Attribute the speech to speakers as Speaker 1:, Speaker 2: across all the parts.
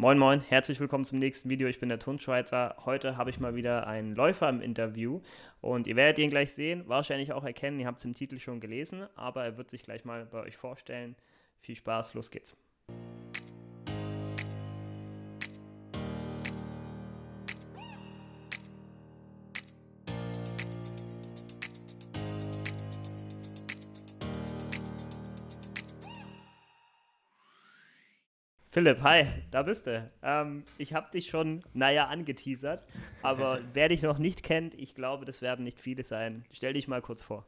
Speaker 1: Moin Moin, herzlich willkommen zum nächsten Video. Ich bin der Tonschweizer. Heute habe ich mal wieder einen Läufer im Interview und ihr werdet ihn gleich sehen, wahrscheinlich auch erkennen. Ihr habt es im Titel schon gelesen, aber er wird sich gleich mal bei euch vorstellen. Viel Spaß, los geht's. Philipp, hi, da bist du. Ähm, ich habe dich schon, naja, angeteasert, aber wer dich noch nicht kennt, ich glaube, das werden nicht viele sein. Stell dich mal kurz vor.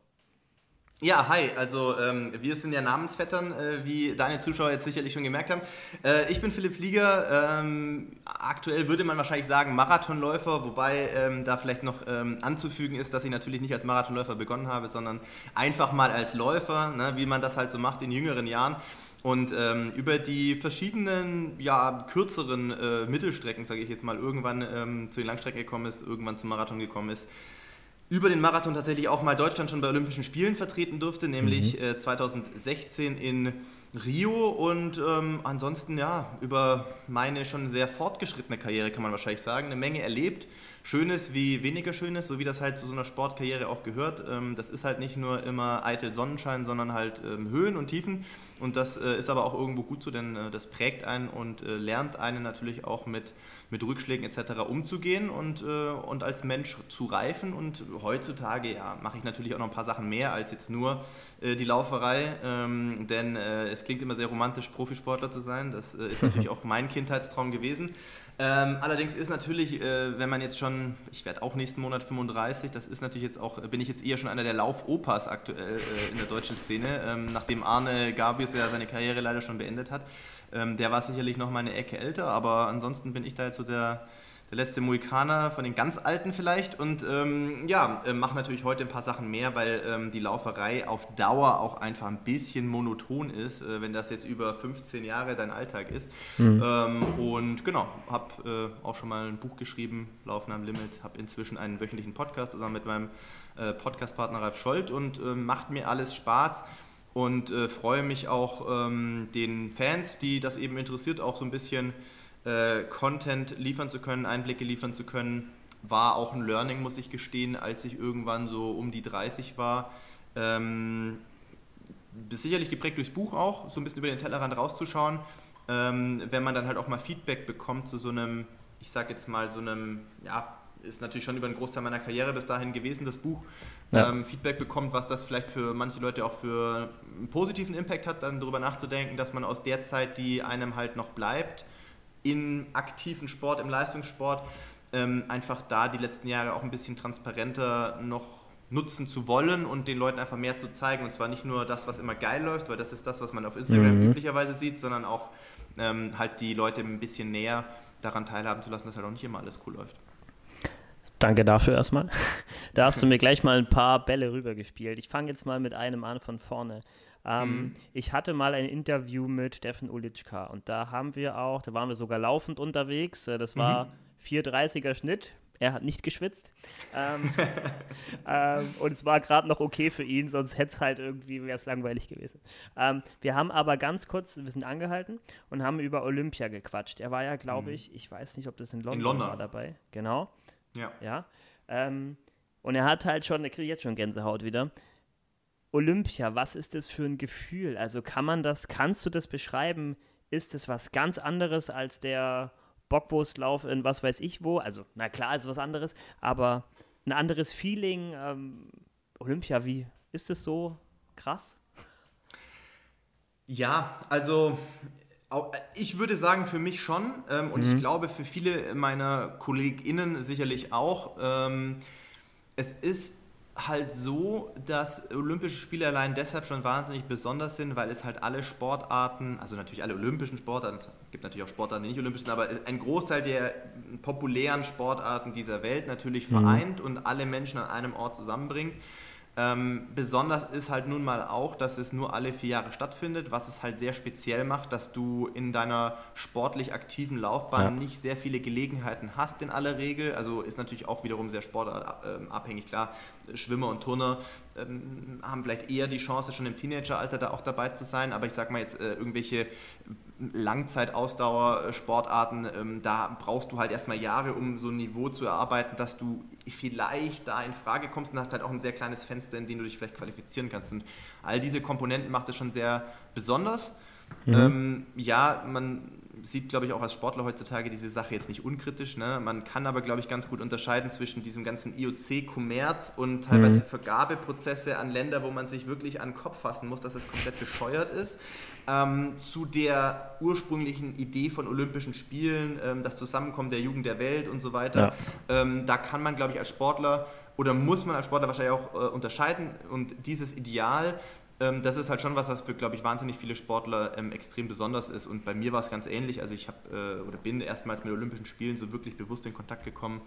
Speaker 2: Ja, hi, also ähm, wir sind ja Namensvettern, äh, wie deine Zuschauer jetzt sicherlich schon gemerkt haben. Äh, ich bin Philipp Flieger, ähm, aktuell würde man wahrscheinlich sagen Marathonläufer, wobei ähm, da vielleicht noch ähm, anzufügen ist, dass ich natürlich nicht als Marathonläufer begonnen habe, sondern einfach mal als Läufer, ne, wie man das halt so macht in jüngeren Jahren. Und ähm, über die verschiedenen, ja, kürzeren äh, Mittelstrecken, sage ich jetzt mal, irgendwann ähm, zu den Langstrecken gekommen ist, irgendwann zum Marathon gekommen ist, über den Marathon tatsächlich auch mal Deutschland schon bei Olympischen Spielen vertreten durfte, nämlich mhm. äh, 2016 in Rio und ähm, ansonsten ja, über meine schon sehr fortgeschrittene Karriere kann man wahrscheinlich sagen, eine Menge erlebt. Schönes wie weniger Schönes, so wie das halt zu so einer Sportkarriere auch gehört. Ähm, das ist halt nicht nur immer eitel Sonnenschein, sondern halt ähm, Höhen und Tiefen. Und das äh, ist aber auch irgendwo gut so, denn äh, das prägt einen und äh, lernt einen natürlich auch mit, mit Rückschlägen etc. umzugehen und, und als Mensch zu reifen. Und heutzutage ja, mache ich natürlich auch noch ein paar Sachen mehr als jetzt nur die Lauferei. Ähm, denn es klingt immer sehr romantisch, Profisportler zu sein. Das ist natürlich auch mein Kindheitstraum gewesen. Allerdings ist natürlich, wenn man jetzt schon, ich werde auch nächsten Monat 35, das ist natürlich jetzt auch, bin ich jetzt eher schon einer der Laufopas aktuell äh, in der deutschen Szene, ähm, nachdem Arne Gabius ja seine Karriere leider schon beendet hat. Ähm, der war sicherlich noch mal eine Ecke älter, aber ansonsten bin ich da jetzt so der der letzte Mohikaner von den ganz Alten vielleicht. Und ähm, ja, äh, mache natürlich heute ein paar Sachen mehr, weil ähm, die Lauferei auf Dauer auch einfach ein bisschen monoton ist, äh, wenn das jetzt über 15 Jahre dein Alltag ist. Mhm. Ähm, und genau, habe äh, auch schon mal ein Buch geschrieben, Laufen am Limit, habe inzwischen einen wöchentlichen Podcast zusammen mit meinem äh, Podcastpartner Ralf Scholz und äh, macht mir alles Spaß und äh, freue mich auch ähm, den Fans, die das eben interessiert, auch so ein bisschen äh, Content liefern zu können, Einblicke liefern zu können, war auch ein Learning, muss ich gestehen, als ich irgendwann so um die 30 war. Ähm, sicherlich geprägt durchs Buch auch, so ein bisschen über den Tellerrand rauszuschauen. Ähm, wenn man dann halt auch mal Feedback bekommt zu so einem, ich sag jetzt mal, so einem, ja, ist natürlich schon über einen Großteil meiner Karriere bis dahin gewesen, das Buch. Ja. Ähm, Feedback bekommt, was das vielleicht für manche Leute auch für einen positiven Impact hat, dann darüber nachzudenken, dass man aus der Zeit, die einem halt noch bleibt, im aktiven Sport, im Leistungssport, ähm, einfach da die letzten Jahre auch ein bisschen transparenter noch nutzen zu wollen und den Leuten einfach mehr zu zeigen. Und zwar nicht nur das, was immer geil läuft, weil das ist das, was man auf Instagram mhm. üblicherweise sieht, sondern auch ähm, halt die Leute ein bisschen näher daran teilhaben zu lassen, dass halt auch nicht immer alles cool läuft.
Speaker 1: Danke dafür erstmal. Da hast du mir gleich mal ein paar Bälle rübergespielt. Ich fange jetzt mal mit einem an von vorne. Ähm, mhm. Ich hatte mal ein Interview mit Steffen Ulitschka und da haben wir auch, da waren wir sogar laufend unterwegs. Äh, das war mhm. 4,30er Schnitt. Er hat nicht geschwitzt. Ähm, ähm, und es war gerade noch okay für ihn, sonst hätte es halt irgendwie, wäre es langweilig gewesen. Ähm, wir haben aber ganz kurz, wir sind angehalten und haben über Olympia gequatscht. Er war ja, glaube mhm. ich, ich weiß nicht, ob das in London, in London. war dabei. Genau. Ja. Ja. Ähm, und er hat halt schon, er kriegt jetzt schon Gänsehaut wieder. Olympia, was ist das für ein Gefühl? Also kann man das, kannst du das beschreiben? Ist das was ganz anderes als der Bockwurstlauf in was weiß ich wo? Also, na klar, ist was anderes, aber ein anderes Feeling. Ähm, Olympia, wie ist es so krass?
Speaker 2: Ja, also ich würde sagen, für mich schon ähm, und mhm. ich glaube für viele meiner KollegInnen sicherlich auch. Ähm, es ist halt so, dass Olympische Spiele allein deshalb schon wahnsinnig besonders sind, weil es halt alle Sportarten, also natürlich alle olympischen Sportarten, es gibt natürlich auch Sportarten, die nicht olympisch sind, aber ein Großteil der populären Sportarten dieser Welt natürlich mhm. vereint mhm. und alle Menschen an einem Ort zusammenbringt. Ähm, besonders ist halt nun mal auch, dass es nur alle vier Jahre stattfindet, was es halt sehr speziell macht, dass du in deiner sportlich aktiven Laufbahn ja. nicht sehr viele Gelegenheiten hast in aller Regel. Also ist natürlich auch wiederum sehr sportabhängig. Klar, Schwimmer und Turner ähm, haben vielleicht eher die Chance, schon im Teenageralter da auch dabei zu sein, aber ich sag mal jetzt äh, irgendwelche Langzeitausdauer-Sportarten, ähm, da brauchst du halt erstmal Jahre, um so ein Niveau zu erarbeiten, dass du vielleicht da in Frage kommst und hast halt auch ein sehr kleines Fenster, in dem du dich vielleicht qualifizieren kannst. Und all diese Komponenten macht es schon sehr besonders. Mhm. Ähm, ja, man sieht, glaube ich, auch als Sportler heutzutage diese Sache jetzt nicht unkritisch. Ne? Man kann aber, glaube ich, ganz gut unterscheiden zwischen diesem ganzen IOC-Kommerz und teilweise mhm. Vergabeprozesse an Länder, wo man sich wirklich an den Kopf fassen muss, dass es komplett bescheuert ist, ähm, zu der ursprünglichen Idee von Olympischen Spielen, ähm, das Zusammenkommen der Jugend der Welt und so weiter. Ja. Ähm, da kann man, glaube ich, als Sportler oder muss man als Sportler wahrscheinlich auch äh, unterscheiden und dieses Ideal das ist halt schon was, was für, glaube ich, wahnsinnig viele Sportler ähm, extrem besonders ist. Und bei mir war es ganz ähnlich. Also ich habe äh, oder bin erstmals mit Olympischen Spielen so wirklich bewusst in Kontakt gekommen.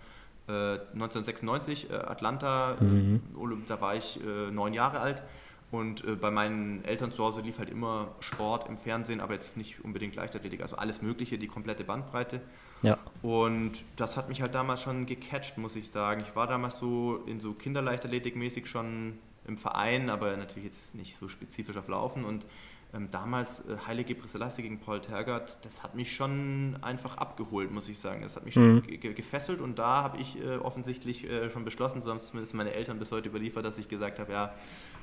Speaker 2: Äh, 1996, äh, Atlanta, mhm. da war ich äh, neun Jahre alt. Und äh, bei meinen Eltern zu Hause lief halt immer Sport im Fernsehen, aber jetzt nicht unbedingt Leichtathletik, also alles Mögliche, die komplette Bandbreite. Ja. Und das hat mich halt damals schon gecatcht, muss ich sagen. Ich war damals so in so Kinderleichtathletik mäßig schon im Verein, aber natürlich jetzt nicht so spezifisch auf Laufen. Und ähm, damals äh, Heilige Prisselassie gegen Paul Tergert, das hat mich schon einfach abgeholt, muss ich sagen. Das hat mich schon mhm. ge gefesselt und da habe ich äh, offensichtlich äh, schon beschlossen, so haben es zumindest meine Eltern bis heute überliefert, dass ich gesagt habe, ja,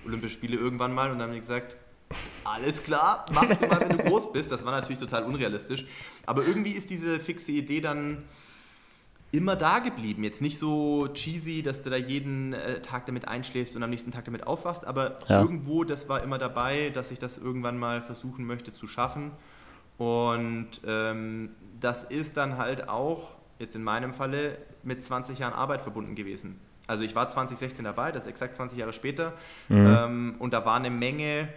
Speaker 2: Olympische Spiele irgendwann mal und dann haben die gesagt, alles klar, machst du mal, wenn du groß bist. Das war natürlich total unrealistisch. Aber irgendwie ist diese fixe Idee dann immer da geblieben. Jetzt nicht so cheesy, dass du da jeden äh, Tag damit einschläfst und am nächsten Tag damit aufwachst, aber ja. irgendwo, das war immer dabei, dass ich das irgendwann mal versuchen möchte zu schaffen. Und ähm, das ist dann halt auch, jetzt in meinem Falle, mit 20 Jahren Arbeit verbunden gewesen. Also ich war 2016 dabei, das ist exakt 20 Jahre später. Mhm. Ähm, und da war eine Menge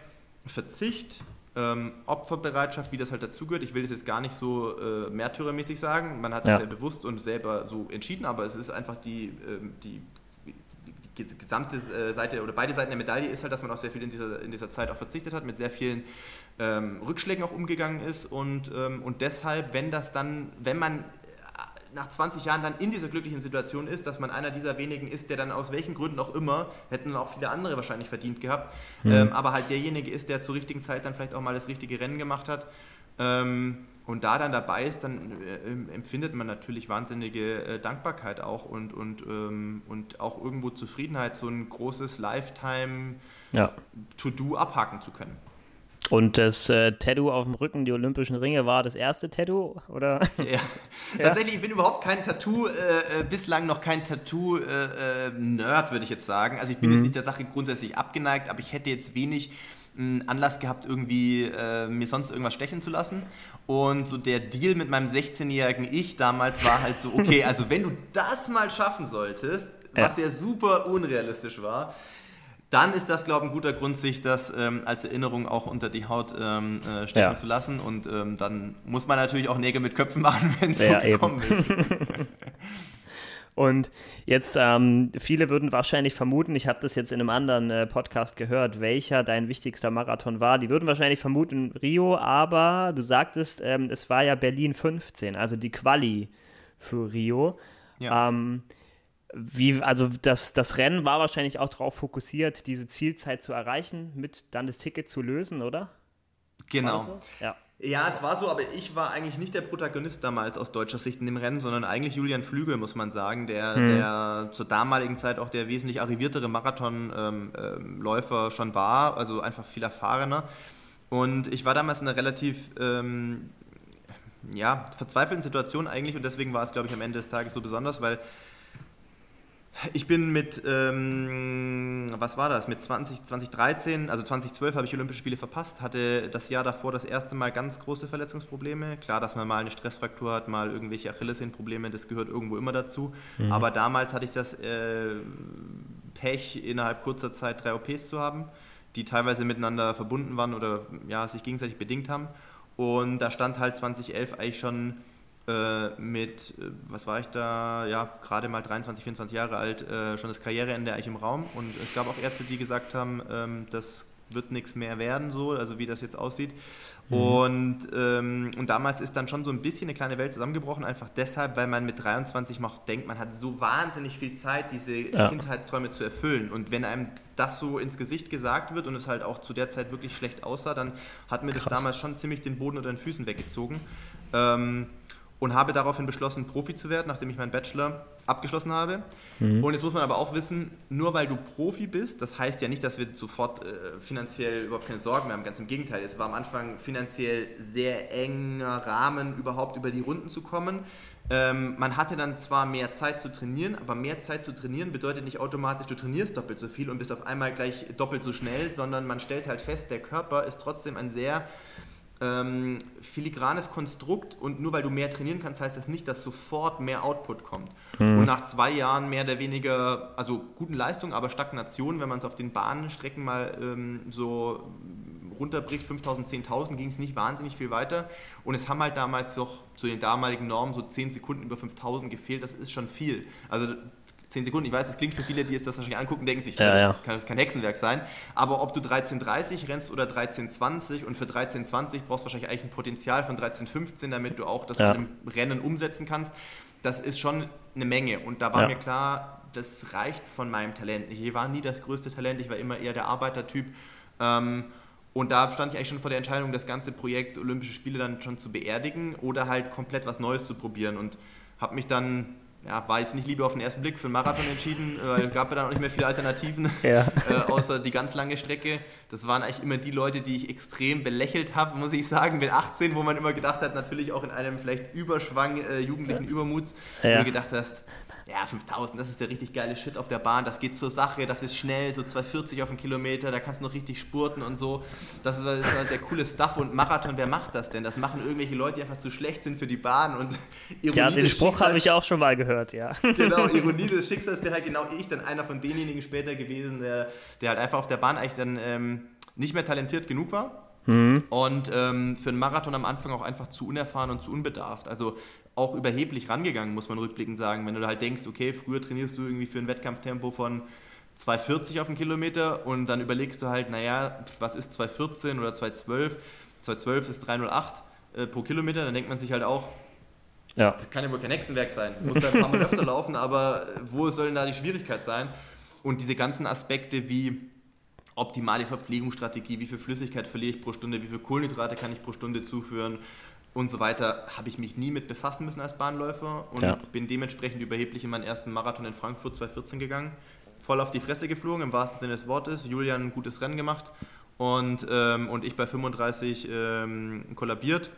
Speaker 2: Verzicht, ähm, Opferbereitschaft, wie das halt dazugehört. Ich will das jetzt gar nicht so äh, märtyrermäßig sagen. Man hat das ja. ja bewusst und selber so entschieden, aber es ist einfach die, ähm, die, die, die gesamte äh, Seite oder beide Seiten der Medaille ist halt, dass man auch sehr viel in dieser, in dieser Zeit auch verzichtet hat, mit sehr vielen ähm, Rückschlägen auch umgegangen ist und, ähm, und deshalb, wenn das dann, wenn man nach 20 Jahren dann in dieser glücklichen Situation ist, dass man einer dieser wenigen ist, der dann aus welchen Gründen auch immer, hätten auch viele andere wahrscheinlich verdient gehabt, mhm. ähm, aber halt derjenige ist, der zur richtigen Zeit dann vielleicht auch mal das richtige Rennen gemacht hat. Ähm, und da dann dabei ist, dann äh, empfindet man natürlich wahnsinnige äh, Dankbarkeit auch und, und, ähm, und auch irgendwo Zufriedenheit, so ein großes Lifetime-To-Do ja. abhaken zu können.
Speaker 1: Und das äh, Tattoo auf dem Rücken, die Olympischen Ringe, war das erste Tattoo, oder?
Speaker 2: Ja, ja. tatsächlich, ich bin überhaupt kein Tattoo, äh, äh bislang noch kein Tattoo-Nerd, äh, würde ich jetzt sagen. Also ich bin mhm. jetzt nicht der Sache grundsätzlich abgeneigt, aber ich hätte jetzt wenig mh, hm, Anlass gehabt, irgendwie äh, mir sonst irgendwas stechen zu lassen. Und so der Deal mit meinem 16-jährigen Ich damals war halt so, okay, also wenn du das mal schaffen solltest, was ja super unrealistisch war, dann ist das, glaube ich, ein guter Grund, sich das ähm, als Erinnerung auch unter die Haut ähm, äh, stecken ja. zu lassen. Und ähm, dann muss man natürlich auch Nägel mit Köpfen machen, wenn es ja, so gekommen eben. ist.
Speaker 1: Und jetzt, ähm, viele würden wahrscheinlich vermuten, ich habe das jetzt in einem anderen äh, Podcast gehört, welcher dein wichtigster Marathon war. Die würden wahrscheinlich vermuten Rio, aber du sagtest, ähm, es war ja Berlin 15, also die Quali für Rio. Ja. Wie, also das, das Rennen war wahrscheinlich auch darauf fokussiert, diese Zielzeit zu erreichen, mit dann das Ticket zu lösen, oder?
Speaker 2: Genau. So? Ja. Ja, es war so, aber ich war eigentlich nicht der Protagonist damals aus deutscher Sicht in dem Rennen, sondern eigentlich Julian Flügel, muss man sagen, der, hm. der zur damaligen Zeit auch der wesentlich arriviertere Marathonläufer ähm, ähm, schon war, also einfach viel erfahrener. Und ich war damals in einer relativ ähm, ja, verzweifelten Situation eigentlich und deswegen war es, glaube ich, am Ende des Tages so besonders, weil ich bin mit, ähm, was war das, mit 20, 2013, also 2012 habe ich Olympische Spiele verpasst, hatte das Jahr davor das erste Mal ganz große Verletzungsprobleme. Klar, dass man mal eine Stressfraktur hat, mal irgendwelche Achillessehnenprobleme, das gehört irgendwo immer dazu. Mhm. Aber damals hatte ich das äh, Pech, innerhalb kurzer Zeit drei OPs zu haben, die teilweise miteinander verbunden waren oder ja, sich gegenseitig bedingt haben. Und da stand halt 2011 eigentlich schon mit, äh, was war ich da, ja, gerade mal 23, 24 Jahre alt, äh, schon das Karriereende eigentlich im Raum. Und es gab auch Ärzte, die gesagt haben, ähm, das wird nichts mehr werden, so, also wie das jetzt aussieht. Mhm. Und, ähm, und damals ist dann schon so ein bisschen eine kleine Welt zusammengebrochen, einfach deshalb, weil man mit 23 noch denkt, man hat so wahnsinnig viel Zeit, diese ja. Kindheitsträume zu erfüllen. Und wenn einem das so ins Gesicht gesagt wird und es halt auch zu der Zeit wirklich schlecht aussah, dann hat mir Krass. das damals schon ziemlich den Boden unter den Füßen weggezogen. Ähm, und habe daraufhin beschlossen, Profi zu werden, nachdem ich meinen Bachelor abgeschlossen habe. Mhm. Und jetzt muss man aber auch wissen, nur weil du Profi bist, das heißt ja nicht, dass wir sofort äh, finanziell überhaupt keine Sorgen mehr haben. Ganz im Gegenteil, es war am Anfang finanziell sehr enger Rahmen, überhaupt über die Runden zu kommen. Ähm, man hatte dann zwar mehr Zeit zu trainieren, aber mehr Zeit zu trainieren bedeutet nicht automatisch, du trainierst doppelt so viel und bist auf einmal gleich doppelt so schnell, sondern man stellt halt fest, der Körper ist trotzdem ein sehr ähm, filigranes Konstrukt und nur weil du mehr trainieren kannst, heißt das nicht, dass sofort mehr Output kommt. Mhm. Und nach zwei Jahren mehr oder weniger, also guten Leistungen, aber Stagnation, wenn man es auf den Bahnstrecken mal ähm, so runterbricht, 5000, 10.000, ging es nicht wahnsinnig viel weiter. Und es haben halt damals doch zu den damaligen Normen so 10 Sekunden über 5000 gefehlt, das ist schon viel. Also 10 Sekunden. Ich weiß, das klingt für viele, die jetzt das wahrscheinlich angucken, denken sich, ja, ja. das kann kein Hexenwerk sein. Aber ob du 13,30 rennst oder 13,20 und für 13,20 brauchst du wahrscheinlich eigentlich ein Potenzial von 13,15, damit du auch das ja. in einem Rennen umsetzen kannst. Das ist schon eine Menge. Und da war ja. mir klar, das reicht von meinem Talent nicht. Ich war nie das größte Talent, ich war immer eher der Arbeitertyp. Ähm, und da stand ich eigentlich schon vor der Entscheidung, das ganze Projekt Olympische Spiele dann schon zu beerdigen oder halt komplett was Neues zu probieren. Und habe mich dann ja, war jetzt nicht lieber auf den ersten Blick für einen Marathon entschieden, weil es gab ja dann auch nicht mehr viele Alternativen, ja. äh, außer die ganz lange Strecke. Das waren eigentlich immer die Leute, die ich extrem belächelt habe, muss ich sagen, mit 18, wo man immer gedacht hat, natürlich auch in einem vielleicht Überschwang äh, jugendlichen Übermuts, ja. wo du gedacht hast, ja, 5000, das ist der richtig geile Shit auf der Bahn, das geht zur Sache, das ist schnell, so 240 auf den Kilometer, da kannst du noch richtig spurten und so. Das ist, das ist halt der coole Stuff und Marathon, wer macht das denn? Das machen irgendwelche Leute, die einfach zu schlecht sind für die Bahn und
Speaker 1: Ironie Ja, den Spruch habe ich auch schon mal gehört, ja.
Speaker 2: Genau, Ironie des Schicksals wäre halt genau ich, dann einer von denjenigen später gewesen, der, der halt einfach auf der Bahn eigentlich dann ähm, nicht mehr talentiert genug war. Mhm. Und ähm, für einen Marathon am Anfang auch einfach zu unerfahren und zu unbedarft. Also auch überheblich rangegangen, muss man rückblickend sagen. Wenn du halt denkst, okay, früher trainierst du irgendwie für ein Wettkampftempo von 2,40 auf den Kilometer und dann überlegst du halt, naja, was ist 2,14 oder 2,12? 2,12 ist 3,08 äh, pro Kilometer, dann denkt man sich halt auch, ja. das kann ja wohl kein Hexenwerk sein. Muss da ein paar Mal öfter laufen, aber wo soll denn da die Schwierigkeit sein? Und diese ganzen Aspekte wie optimale Verpflegungsstrategie, wie viel Flüssigkeit verliere ich pro Stunde, wie viel Kohlenhydrate kann ich pro Stunde zuführen, und so weiter, habe ich mich nie mit befassen müssen als Bahnläufer und ja. bin dementsprechend überheblich in meinen ersten Marathon in Frankfurt 2014 gegangen. Voll auf die Fresse geflogen, im wahrsten Sinne des Wortes. Julian ein gutes Rennen gemacht und, ähm, und ich bei 35 ähm, kollabiert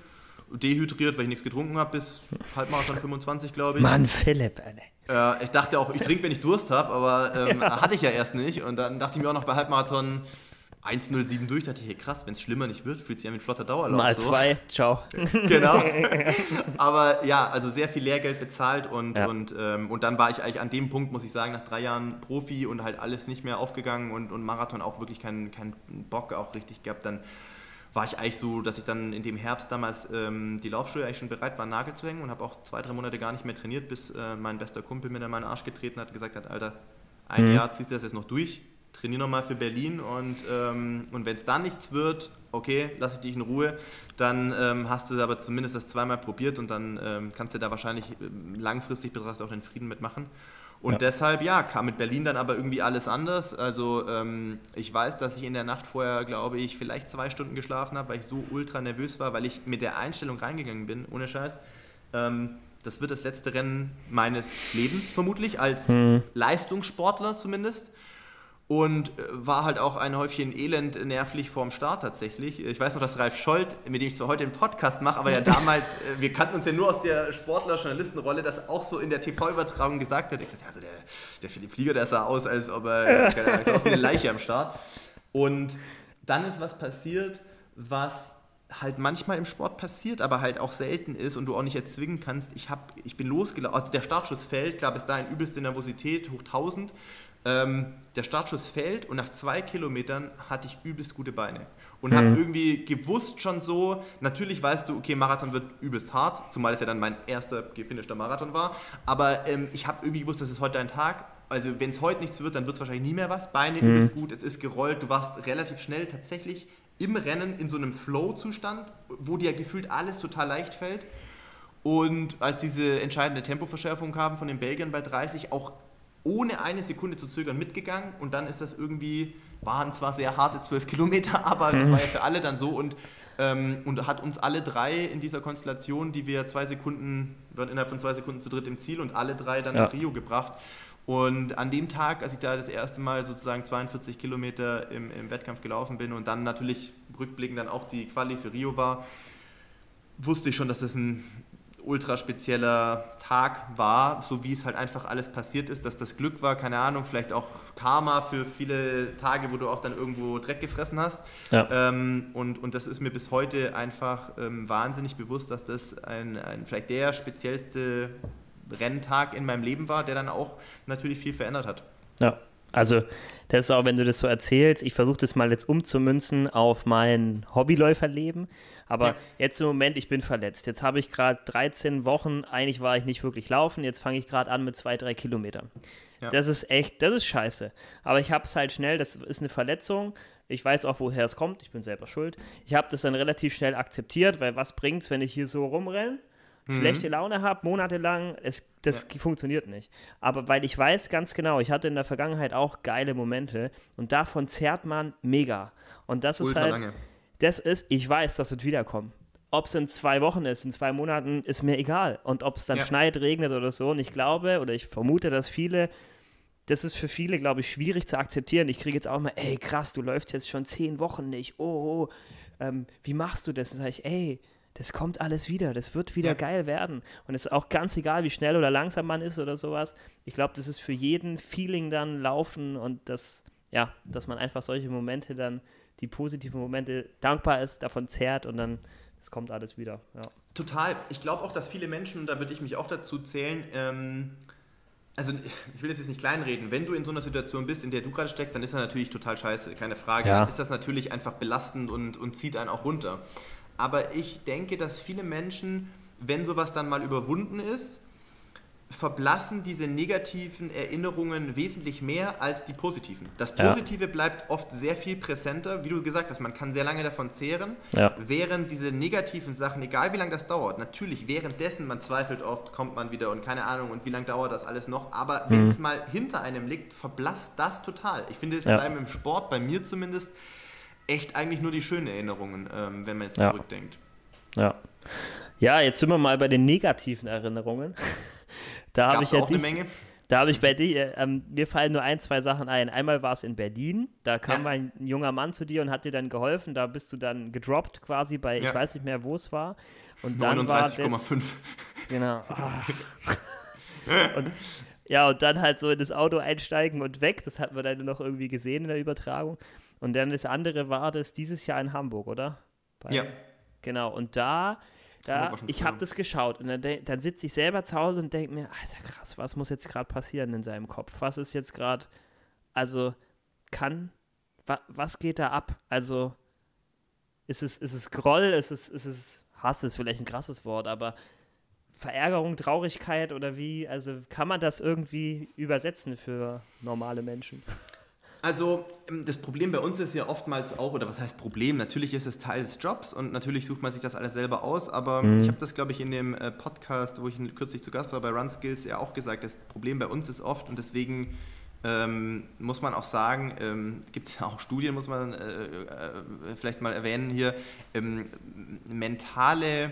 Speaker 2: dehydriert, weil ich nichts getrunken habe, bis Halbmarathon 25, glaube ich.
Speaker 1: Mann, Philipp.
Speaker 2: Äh, ich dachte auch, ich trinke, wenn ich Durst habe, aber ähm, ja. hatte ich ja erst nicht. Und dann dachte ich mir auch noch bei Halbmarathon, 1,07 durch, dachte ich, hey, krass, wenn es schlimmer nicht wird, fühlt sich an wie ein flotter Dauerlauf.
Speaker 1: Mal so. zwei, ciao.
Speaker 2: genau. Aber ja, also sehr viel Lehrgeld bezahlt und, ja. und, ähm, und dann war ich eigentlich an dem Punkt, muss ich sagen, nach drei Jahren Profi und halt alles nicht mehr aufgegangen und, und Marathon auch wirklich keinen kein Bock auch richtig gehabt. Dann war ich eigentlich so, dass ich dann in dem Herbst damals ähm, die Laufschuhe eigentlich schon bereit war, Nagel zu hängen und habe auch zwei, drei Monate gar nicht mehr trainiert, bis äh, mein bester Kumpel mir dann meinen Arsch getreten hat und gesagt hat, Alter, ein mhm. Jahr ziehst du das jetzt noch durch trainiere nochmal für Berlin und, ähm, und wenn es da nichts wird, okay, lasse ich dich in Ruhe, dann ähm, hast du aber zumindest das zweimal probiert und dann ähm, kannst du da wahrscheinlich ähm, langfristig betrachtet auch den Frieden mitmachen. Und ja. deshalb, ja, kam mit Berlin dann aber irgendwie alles anders. Also ähm, ich weiß, dass ich in der Nacht vorher, glaube ich, vielleicht zwei Stunden geschlafen habe, weil ich so ultra nervös war, weil ich mit der Einstellung reingegangen bin, ohne Scheiß. Ähm, das wird das letzte Rennen meines Lebens vermutlich, als mhm. Leistungssportler zumindest und äh, war halt auch ein Häufchen Elend nervlich vorm Start tatsächlich. Ich weiß noch, dass Ralf Scholz, mit dem ich zwar heute einen Podcast mache, aber ja damals, äh, wir kannten uns ja nur aus der Sportler-Journalistenrolle, das auch so in der TV-Übertragung gesagt hat. Ich dachte, also der, der Philipp Flieger, der sah aus, als ob er, keine Ahnung, aus wie eine Leiche am Start. Und dann ist was passiert, was halt manchmal im Sport passiert, aber halt auch selten ist und du auch nicht erzwingen kannst. Ich, hab, ich bin losgelaufen, also der Startschuss fällt, klar, bis dahin übelste Nervosität, hoch 1000 Ähm, der Startschuss fällt und nach zwei Kilometern hatte ich übelst gute Beine. Und mhm. habe irgendwie gewusst schon so, natürlich weißt du, okay, Marathon wird übelst hart, zumal es ja dann mein erster gefinischter Marathon war. Aber ähm, ich habe irgendwie gewusst, das ist heute dein Tag. Also wenn es heute nichts wird, dann wird es wahrscheinlich nie mehr was. Beine mhm. übelst gut, es ist gerollt, du warst relativ schnell tatsächlich im Rennen in so einem Flow-Zustand, wo dir gefühlt alles total leicht fällt. Und als diese entscheidende Tempoverschärfung kam von den Belgiern bei 30, auch ohne eine Sekunde zu zögern mitgegangen. Und dann ist das irgendwie, waren zwar sehr harte 12 Kilometer, aber das war ja für alle dann so. Und, ähm, und hat uns alle drei in dieser Konstellation, die wir zwei Sekunden, waren innerhalb von zwei Sekunden zu dritt im Ziel und alle drei dann ja. nach Rio gebracht. Und an dem Tag, als ich da das erste Mal sozusagen 42 Kilometer im, im Wettkampf gelaufen bin und dann natürlich rückblickend dann auch die Quali für Rio war, wusste ich schon, dass das ein ultra spezieller Tag war, so wie es halt einfach alles passiert ist, dass das Glück war, keine Ahnung, vielleicht auch Karma für viele Tage, wo du auch dann irgendwo Dreck gefressen hast. Ja. Ähm, und, und das ist mir bis heute einfach ähm, wahnsinnig bewusst, dass das ein, ein vielleicht der speziellste Renntag in meinem Leben war, der dann auch natürlich viel verändert hat.
Speaker 1: Ja, also das ist auch, wenn du das so erzählst, ich versuche das mal jetzt umzumünzen auf mein Hobbyläuferleben. Aber ja. jetzt im Moment, ich bin verletzt. Jetzt habe ich gerade 13 Wochen, eigentlich war ich nicht wirklich laufen, jetzt fange ich gerade an mit zwei, drei Kilometern. Ja. Das ist echt, das ist scheiße. Aber ich habe es halt schnell, das ist eine Verletzung. Ich weiß auch, woher es kommt, ich bin selber schuld. Ich habe das dann relativ schnell akzeptiert, weil was bringt es, wenn ich hier so rumrenne? mhm. schlechte Laune habe, monatelang, es, das ja. funktioniert nicht. Aber weil ich weiß ganz genau, ich hatte in der Vergangenheit auch geile Momente und davon zerrt man mega. Und das Ultra ist halt, lange. Das ist, ich weiß, das wird wiederkommen. Ob es in zwei Wochen ist, in zwei Monaten, ist mir egal. Und ob es dann ja. schneit, regnet oder so. Und ich glaube oder ich vermute, dass viele das ist für viele, glaube ich, schwierig zu akzeptieren. Ich kriege jetzt auch mal, ey, krass, du läufst jetzt schon zehn Wochen nicht. Oh, oh ähm, wie machst du das? Dann sage ich, ey, das kommt alles wieder, das wird wieder ja. geil werden. Und es ist auch ganz egal, wie schnell oder langsam man ist oder sowas. Ich glaube, das ist für jeden Feeling dann laufen und das, ja, dass man einfach solche Momente dann, die positiven Momente dankbar ist, davon zehrt und dann, es kommt alles wieder. Ja.
Speaker 2: Total. Ich glaube auch, dass viele Menschen, und da würde ich mich auch dazu zählen, ähm, also ich will das jetzt nicht kleinreden, wenn du in so einer Situation bist, in der du gerade steckst, dann ist das natürlich total scheiße, keine Frage. Ja. Dann ist das natürlich einfach belastend und, und zieht einen auch runter. Aber ich denke, dass viele Menschen, wenn sowas dann mal überwunden ist, verblassen diese negativen Erinnerungen wesentlich mehr als die positiven. Das Positive ja. bleibt oft sehr viel präsenter, wie du gesagt hast, man kann sehr lange davon zehren, ja. während diese negativen Sachen, egal wie lange das dauert, natürlich währenddessen, man zweifelt oft, kommt man wieder und keine Ahnung und wie lange dauert das alles noch, aber mhm. wenn es mal hinter einem liegt, verblasst das total. Ich finde, es ja. bleiben im Sport, bei mir zumindest, echt eigentlich nur die schönen Erinnerungen, ähm, wenn man jetzt zurückdenkt.
Speaker 1: Ja. Ja, jetzt sind wir mal bei den negativen Erinnerungen. Da habe ich ja
Speaker 2: auch dich, eine Menge.
Speaker 1: Da habe ich bei dir, ähm, mir fallen nur ein, zwei Sachen ein. Einmal war es in Berlin, da kam ja. ein junger Mann zu dir und hat dir dann geholfen. Da bist du dann gedroppt quasi bei, ja. ich weiß nicht mehr, wo es war. Und 39,5. Genau. Und, ja, und dann halt so in das Auto einsteigen und weg. Das hat man dann noch irgendwie gesehen in der Übertragung. Und dann das andere war das dieses Jahr in Hamburg, oder?
Speaker 2: Bei, ja.
Speaker 1: Genau, und da, da ich habe das geschaut und dann, dann sitze ich selber zu Hause und denke mir, Alter, krass, was muss jetzt gerade passieren in seinem Kopf? Was ist jetzt gerade, also kann, wa, was geht da ab? Also ist es, ist es Groll, ist es, ist es Hass, ist vielleicht ein krasses Wort, aber Verärgerung, Traurigkeit oder wie, also kann man das irgendwie übersetzen für normale Menschen?
Speaker 2: Also ähm, das Problem bei uns ist ja oftmals auch, oder was heißt Problem? Natürlich ist es Teil des Jobs und natürlich sucht man sich das alles selber aus, aber mhm. ich habe das, glaube ich, in dem äh, Podcast, wo ich kürzlich zu Gast war bei Run Skills, ja auch gesagt, das Problem bei uns ist oft und deswegen ähm, muss man auch sagen, ähm, gibt es ja auch Studien, muss man äh, äh, vielleicht mal erwähnen hier, ähm, mentale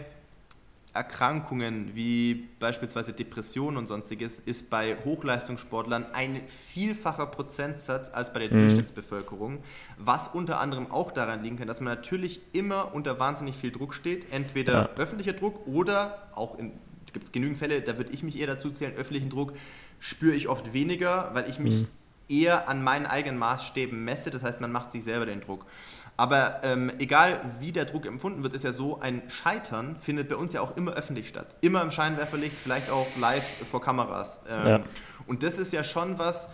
Speaker 2: Erkrankungen wie beispielsweise Depressionen und sonstiges ist bei Hochleistungssportlern ein vielfacher Prozentsatz als bei der mhm. Durchschnittsbevölkerung, was unter anderem auch daran liegen kann, dass man natürlich immer unter wahnsinnig viel Druck steht, entweder ja. öffentlicher Druck oder auch in gibt es genügend Fälle, da würde ich mich eher dazu zählen, öffentlichen Druck spüre ich oft weniger, weil ich mich mhm. eher an meinen eigenen Maßstäben messe, das heißt, man macht sich selber den Druck. Aber ähm, egal wie der Druck empfunden wird, ist ja so, ein Scheitern findet bei uns ja auch immer öffentlich statt. Immer im Scheinwerferlicht, vielleicht auch live vor Kameras. Ähm, ja. Und das ist ja schon was,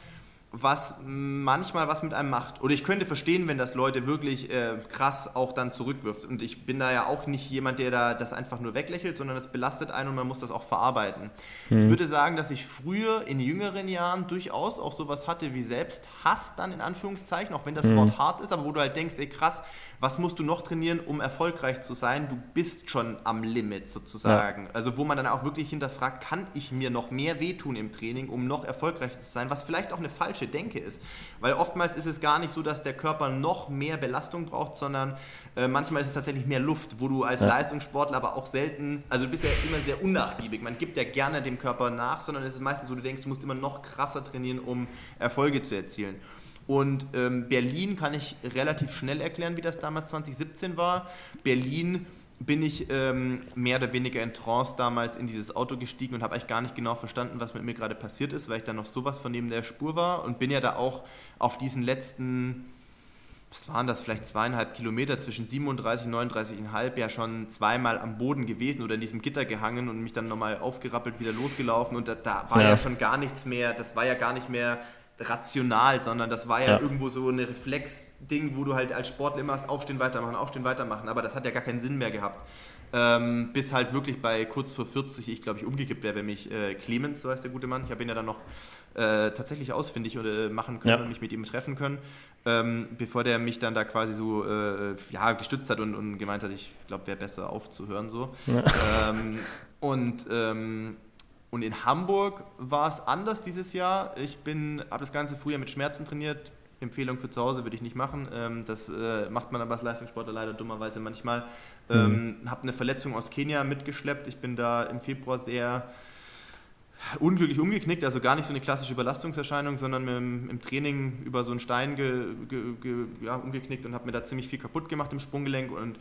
Speaker 2: was manchmal was mit einem macht. Oder ich könnte verstehen, wenn das Leute wirklich äh, krass auch dann zurückwirft. Und ich bin da ja auch nicht jemand, der da das einfach nur weglächelt, sondern das belastet einen und man muss das auch verarbeiten. Mhm. Ich würde sagen, dass ich früher in jüngeren Jahren durchaus auch sowas hatte wie Selbsthass dann in Anführungszeichen, auch wenn das mhm. Wort hart ist, aber wo du halt denkst, ey krass, was musst du noch trainieren, um erfolgreich zu sein? Du bist schon am Limit sozusagen. Ja. Also wo man dann auch wirklich hinterfragt, kann ich mir noch mehr wehtun im Training, um noch erfolgreicher zu sein, was vielleicht auch eine falsche Denke ist. Weil oftmals ist es gar nicht so, dass der Körper noch mehr Belastung braucht, sondern äh, manchmal ist es tatsächlich mehr Luft, wo du als ja. Leistungssportler aber auch selten, also du bist ja immer sehr unnachgiebig. Man gibt ja gerne dem Körper nach, sondern es ist meistens so, du denkst, du musst immer noch krasser trainieren, um Erfolge zu erzielen. Und ähm, Berlin kann ich relativ schnell erklären, wie das damals 2017 war. Berlin bin ich ähm, mehr oder weniger in Trance damals in dieses Auto gestiegen und habe eigentlich gar nicht genau verstanden, was mit mir gerade passiert ist, weil ich dann noch sowas von neben der Spur war und bin ja da auch auf diesen letzten, was waren das, vielleicht zweieinhalb Kilometer zwischen 37 und 39,5 ja schon zweimal am Boden gewesen oder in diesem Gitter gehangen und mich dann nochmal aufgerappelt, wieder losgelaufen und da, da war ja. ja schon gar nichts mehr, das war ja gar nicht mehr rational, sondern das war ja, ja. irgendwo so ein Reflex-Ding, wo du halt als Sportler immer hast, aufstehen, weitermachen, aufstehen, weitermachen, aber das hat ja gar keinen Sinn mehr gehabt. Ähm, bis halt wirklich bei kurz vor 40 ich glaube ich umgekippt wäre, wenn mich äh, Clemens, so heißt der gute Mann, ich habe ihn ja dann noch äh, tatsächlich ausfindig oder machen können ja. und mich mit ihm treffen können, ähm, bevor der mich dann da quasi so äh, ja, gestützt hat und, und gemeint hat, ich glaube, wäre besser aufzuhören so. Ja. Ähm, und ähm, und in Hamburg war es anders dieses Jahr. Ich habe das Ganze früher mit Schmerzen trainiert. Empfehlung für zu Hause würde ich nicht machen. Ähm, das äh, macht man aber als Leistungssportler leider dummerweise manchmal. Mhm. Ähm, habe eine Verletzung aus Kenia mitgeschleppt. Ich bin da im Februar sehr unglücklich umgeknickt, also gar nicht so eine klassische Überlastungserscheinung, sondern im, im Training über so einen Stein ge, ge, ge, ja, umgeknickt und habe mir da ziemlich viel kaputt gemacht im Sprunggelenk und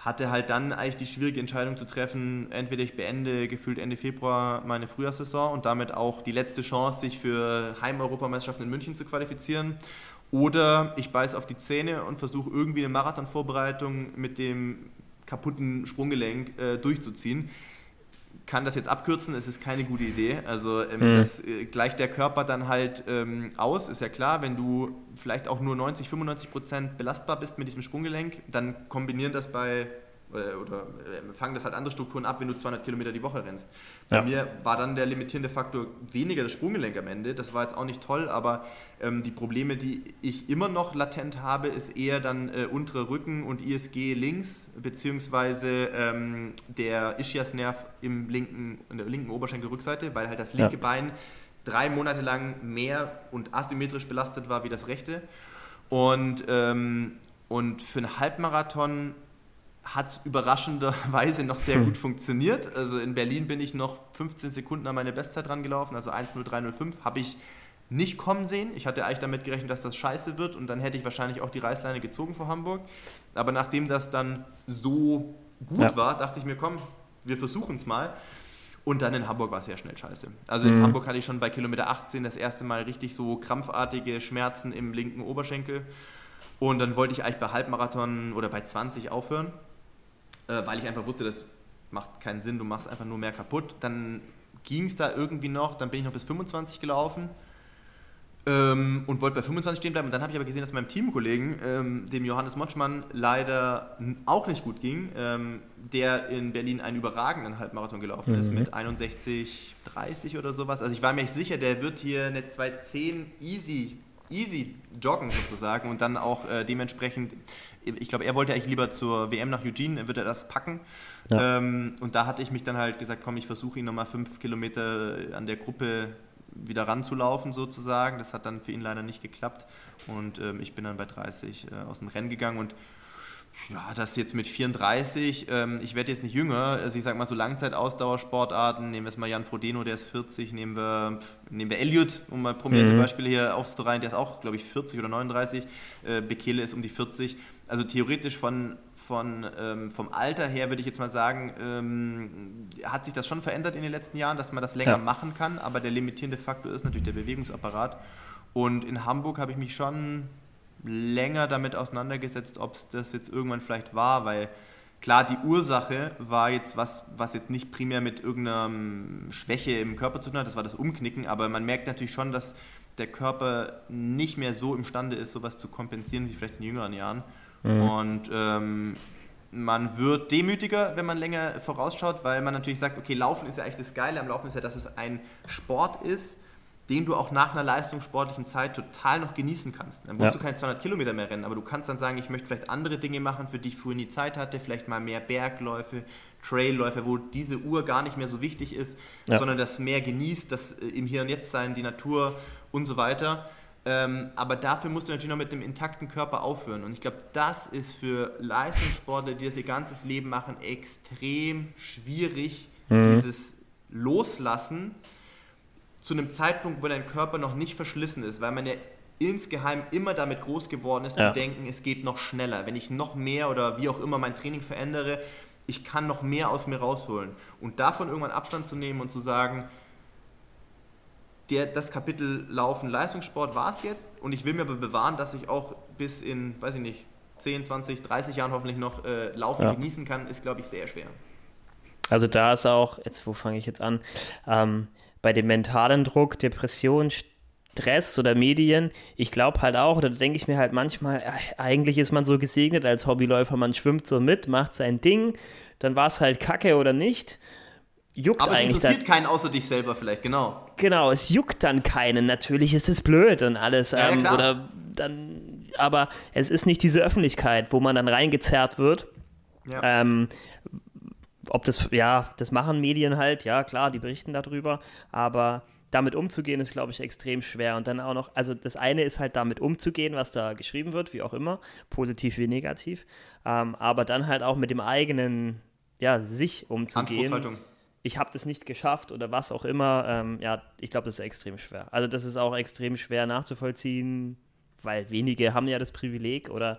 Speaker 2: hatte halt dann eigentlich die schwierige Entscheidung zu treffen, entweder ich beende gefühlt Ende Februar meine Frühjahrssaison und damit auch die letzte Chance, sich für Heimeuropameisterschaften in München zu qualifizieren, oder ich beiße auf die Zähne und versuche irgendwie eine Marathonvorbereitung mit dem kaputten Sprunggelenk äh, durchzuziehen kann das jetzt abkürzen, es ist keine gute Idee. Also ähm, mhm. das äh, gleicht der Körper dann halt ähm, aus, ist ja klar, wenn du vielleicht auch nur 90, 95 Prozent belastbar bist mit diesem Sprunggelenk, dann kombinieren das bei oder äh, fangen das halt andere Strukturen ab, wenn du 200 Kilometer die Woche rennst. Bei ja. mir war dann der limitierende Faktor weniger das Sprunggelenk am Ende. Das war jetzt auch nicht toll, aber ähm, die Probleme, die ich immer noch latent habe, ist eher dann äh, untere Rücken und ISG links, beziehungsweise ähm, der Ischiasnerv im linken, in der linken Oberschenkelrückseite, weil halt das linke ja. Bein drei Monate lang mehr und asymmetrisch belastet war wie das rechte. Und, ähm, und für einen Halbmarathon hat überraschenderweise noch sehr hm. gut funktioniert. Also in Berlin bin ich noch 15 Sekunden an meine Bestzeit dran gelaufen, also 1.03.05 habe ich nicht kommen sehen. Ich hatte eigentlich damit gerechnet, dass das scheiße wird und dann hätte ich wahrscheinlich auch die Reißleine gezogen vor Hamburg. Aber nachdem das dann so gut ja. war, dachte ich mir, komm, wir versuchen es mal. Und dann in Hamburg war es sehr schnell scheiße. Also in mhm. Hamburg hatte ich schon bei Kilometer 18 das erste Mal richtig so krampfartige Schmerzen im linken Oberschenkel. Und dann wollte ich eigentlich bei Halbmarathon oder bei 20 aufhören äh, weil ich einfach wusste, das macht keinen Sinn, du machst einfach nur mehr kaputt. Dann ging es da irgendwie noch, dann bin ich noch bis 25 gelaufen ähm, und wollte bei 25 stehen bleiben. Und dann habe ich aber gesehen, dass meinem Teamkollegen, ähm, dem Johannes Motschmann, leider auch nicht gut ging, ähm, der in Berlin einen überragenden Halbmarathon gelaufen mhm. ist mit 61,30 oder sowas. Also ich war mir echt sicher, der wird hier eine 2,10 easy easy joggen sozusagen und dann auch äh, dementsprechend, ich glaube, er wollte eigentlich lieber zur WM nach Eugene, wird er das packen. Ja. Ähm, und da hatte ich mich dann halt gesagt, komm, ich versuche ihn nochmal fünf Kilometer an der Gruppe wieder ranzulaufen sozusagen. Das hat dann für ihn leider nicht geklappt und ähm, ich bin dann bei 30 äh, aus dem Rennen gegangen und ja, das jetzt mit 34, ähm, ich werde jetzt nicht jünger, also ich sage mal so Langzeitausdauersportarten, nehmen wir es mal Jan Frodeno, der ist 40, nehmen wir, nehmen wir Elliot, um mal prominente mhm. Beispiele hier aufzureihen, der ist auch, glaube ich, 40 oder 39, äh, Bekele ist um die 40, also theoretisch von, von, ähm, vom Alter her würde ich jetzt mal sagen, ähm, hat sich das schon verändert in den letzten Jahren, dass man das länger ja. machen kann, aber der limitierende Faktor ist natürlich der Bewegungsapparat und in Hamburg habe ich mich schon länger damit auseinandergesetzt, ob es das jetzt irgendwann vielleicht war, weil klar, die Ursache war jetzt was, was jetzt nicht primär mit irgendeiner Schwäche im Körper zu tun hat, das war das Umknicken, aber man merkt natürlich schon, dass der Körper nicht mehr so imstande ist, sowas zu kompensieren wie vielleicht in jüngeren Jahren. Mhm. Und ähm, man wird demütiger, wenn man länger vorausschaut, weil man natürlich sagt, okay, Laufen ist ja eigentlich das Geile am Laufen ist ja, dass es ein Sport ist, den du auch nach einer leistungssportlichen Zeit total noch genießen kannst. Dann musst ja. du keine 200 Kilometer mehr rennen, aber du kannst dann sagen, ich möchte vielleicht andere Dinge machen, für die ich früher nie Zeit hatte, vielleicht mal mehr Bergläufe, Trailläufe, wo diese Uhr gar nicht mehr so wichtig ist, ja. sondern das mehr genießt, das äh, im Hier und Jetzt sein, die Natur und so weiter. Ähm, aber dafür musst du natürlich noch mit einem intakten Körper aufhören. Und ich glaube, das ist für Leistungssportler, die das ihr ganzes Leben machen, extrem schwierig, mhm. dieses Loslassen zu einem Zeitpunkt, wo dein Körper noch nicht verschlissen ist, weil man ja insgeheim immer damit groß geworden ist, ja. zu denken, es geht noch schneller. Wenn ich noch mehr oder wie auch immer mein Training verändere, ich kann noch mehr aus mir rausholen. Und davon irgendwann Abstand zu nehmen und zu sagen, der, das Kapitel Laufen Leistungssport war es jetzt und ich will mir aber bewahren, dass ich auch bis in, weiß ich nicht, 10, 20, 30 Jahren hoffentlich noch äh, Laufen ja. genießen kann, ist, glaube ich, sehr schwer.
Speaker 1: Also da ist auch, jetzt wo fange ich jetzt an, ähm, bei dem mentalen Druck, Depression, Stress oder Medien, ich glaube halt auch, oder denke ich mir halt manchmal, eigentlich ist man so gesegnet als Hobbyläufer, man schwimmt so mit, macht sein Ding, dann war es halt kacke oder nicht
Speaker 2: juckt Aber es interessiert dann, keinen außer dich selber vielleicht, genau.
Speaker 1: Genau, es juckt dann keinen. Natürlich ist es blöd und alles. Ja, ähm, ja, oder dann, aber es ist nicht diese Öffentlichkeit, wo man dann reingezerrt wird. Ja. Ähm, ob das, ja, das machen Medien halt, ja klar, die berichten darüber, aber damit umzugehen ist, glaube ich, extrem schwer. Und dann auch noch, also das eine ist halt damit umzugehen, was da geschrieben wird, wie auch immer, positiv wie negativ, ähm, aber dann halt auch mit dem eigenen, ja, sich umzugehen ich habe das nicht geschafft oder was auch immer, ähm, ja, ich glaube, das ist extrem schwer. Also das ist auch extrem schwer nachzuvollziehen, weil wenige haben ja das Privileg oder,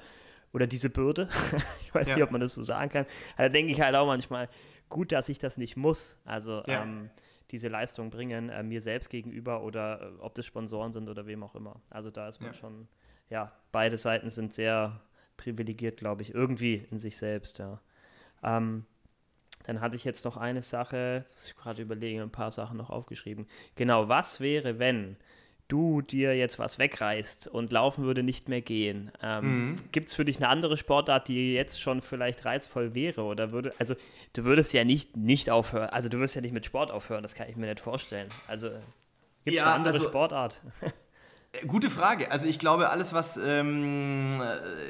Speaker 1: oder diese Bürde. ich weiß ja. nicht, ob man das so sagen kann. Da denke ich halt auch manchmal, gut, dass ich das nicht muss. Also ja. ähm, diese Leistung bringen, äh, mir selbst gegenüber oder äh, ob das Sponsoren sind oder wem auch immer. Also da ist man ja. schon, ja, beide Seiten sind sehr privilegiert, glaube ich, irgendwie in sich selbst, ja. Ähm, dann hatte ich jetzt noch eine Sache, muss ich gerade überlegen, ein paar Sachen noch aufgeschrieben. Genau, was wäre, wenn du dir jetzt was wegreißt und laufen würde nicht mehr gehen? Ähm, mhm. Gibt es für dich eine andere Sportart, die jetzt schon vielleicht reizvoll wäre? Oder würde, also du würdest ja nicht, nicht aufhören, also du wirst ja nicht mit Sport aufhören, das kann ich mir nicht vorstellen. Also gibt es ja, eine andere also, Sportart?
Speaker 2: Gute Frage. Also ich glaube, alles, was ähm,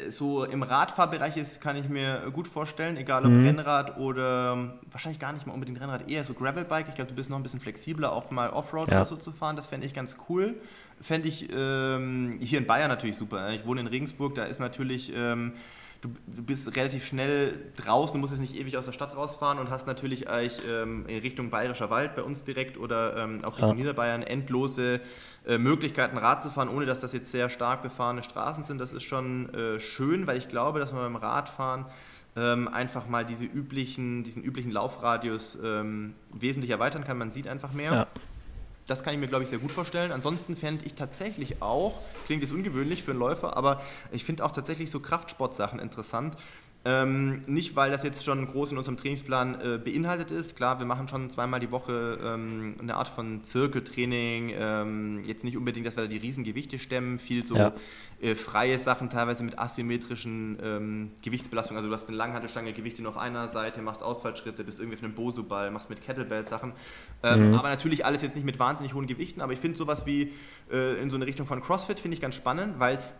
Speaker 2: so im Radfahrbereich ist, kann ich mir gut vorstellen. Egal ob mhm. Rennrad oder wahrscheinlich gar nicht mal unbedingt Rennrad, eher so Gravelbike. Ich glaube, du bist noch ein bisschen flexibler, auch mal Offroad ja. oder so zu fahren. Das fände ich ganz cool. Fände ich ähm, hier in Bayern natürlich super. Ich wohne in Regensburg, da ist natürlich... Ähm, du, du bist relativ schnell draußen, du musst jetzt nicht ewig aus der Stadt rausfahren und hast natürlich eigentlich ähm, in Richtung Bayerischer Wald bei uns direkt oder ähm, auch Richtung ja. Niederbayern endlose äh, Möglichkeiten, Rad zu fahren, ohne dass das jetzt sehr stark befahrene Straßen sind. Das ist schon äh, schön, weil ich glaube, dass man beim Radfahren ähm, einfach mal diese üblichen, diesen üblichen Laufradius ähm, wesentlich erweitern kann. Man sieht einfach mehr. Ja. Das kann ich mir, glaube ich, sehr gut vorstellen. Ansonsten fände ich tatsächlich auch, klingt jetzt ungewöhnlich für einen Läufer, aber ich finde auch tatsächlich so Kraftsportsachen interessant. Ähm, nicht, weil das jetzt schon groß in unserem Trainingsplan äh, beinhaltet ist. Klar, wir machen schon zweimal die Woche ähm, eine Art von Zirkeltraining. Ähm, jetzt nicht unbedingt, dass wir da die Riesengewichte stemmen, viel so ja. äh, freie Sachen, teilweise mit asymmetrischen ähm, Gewichtsbelastungen. Also du hast eine Langhantelstange, Gewichte nur auf einer Seite, machst Ausfallschritte, bist irgendwie auf einem Bosu-Ball, machst mit Kettlebell-Sachen. Ähm, mhm. Aber natürlich alles jetzt nicht mit wahnsinnig hohen Gewichten. Aber ich finde sowas wie äh, in so eine Richtung von CrossFit finde ich ganz spannend, weil es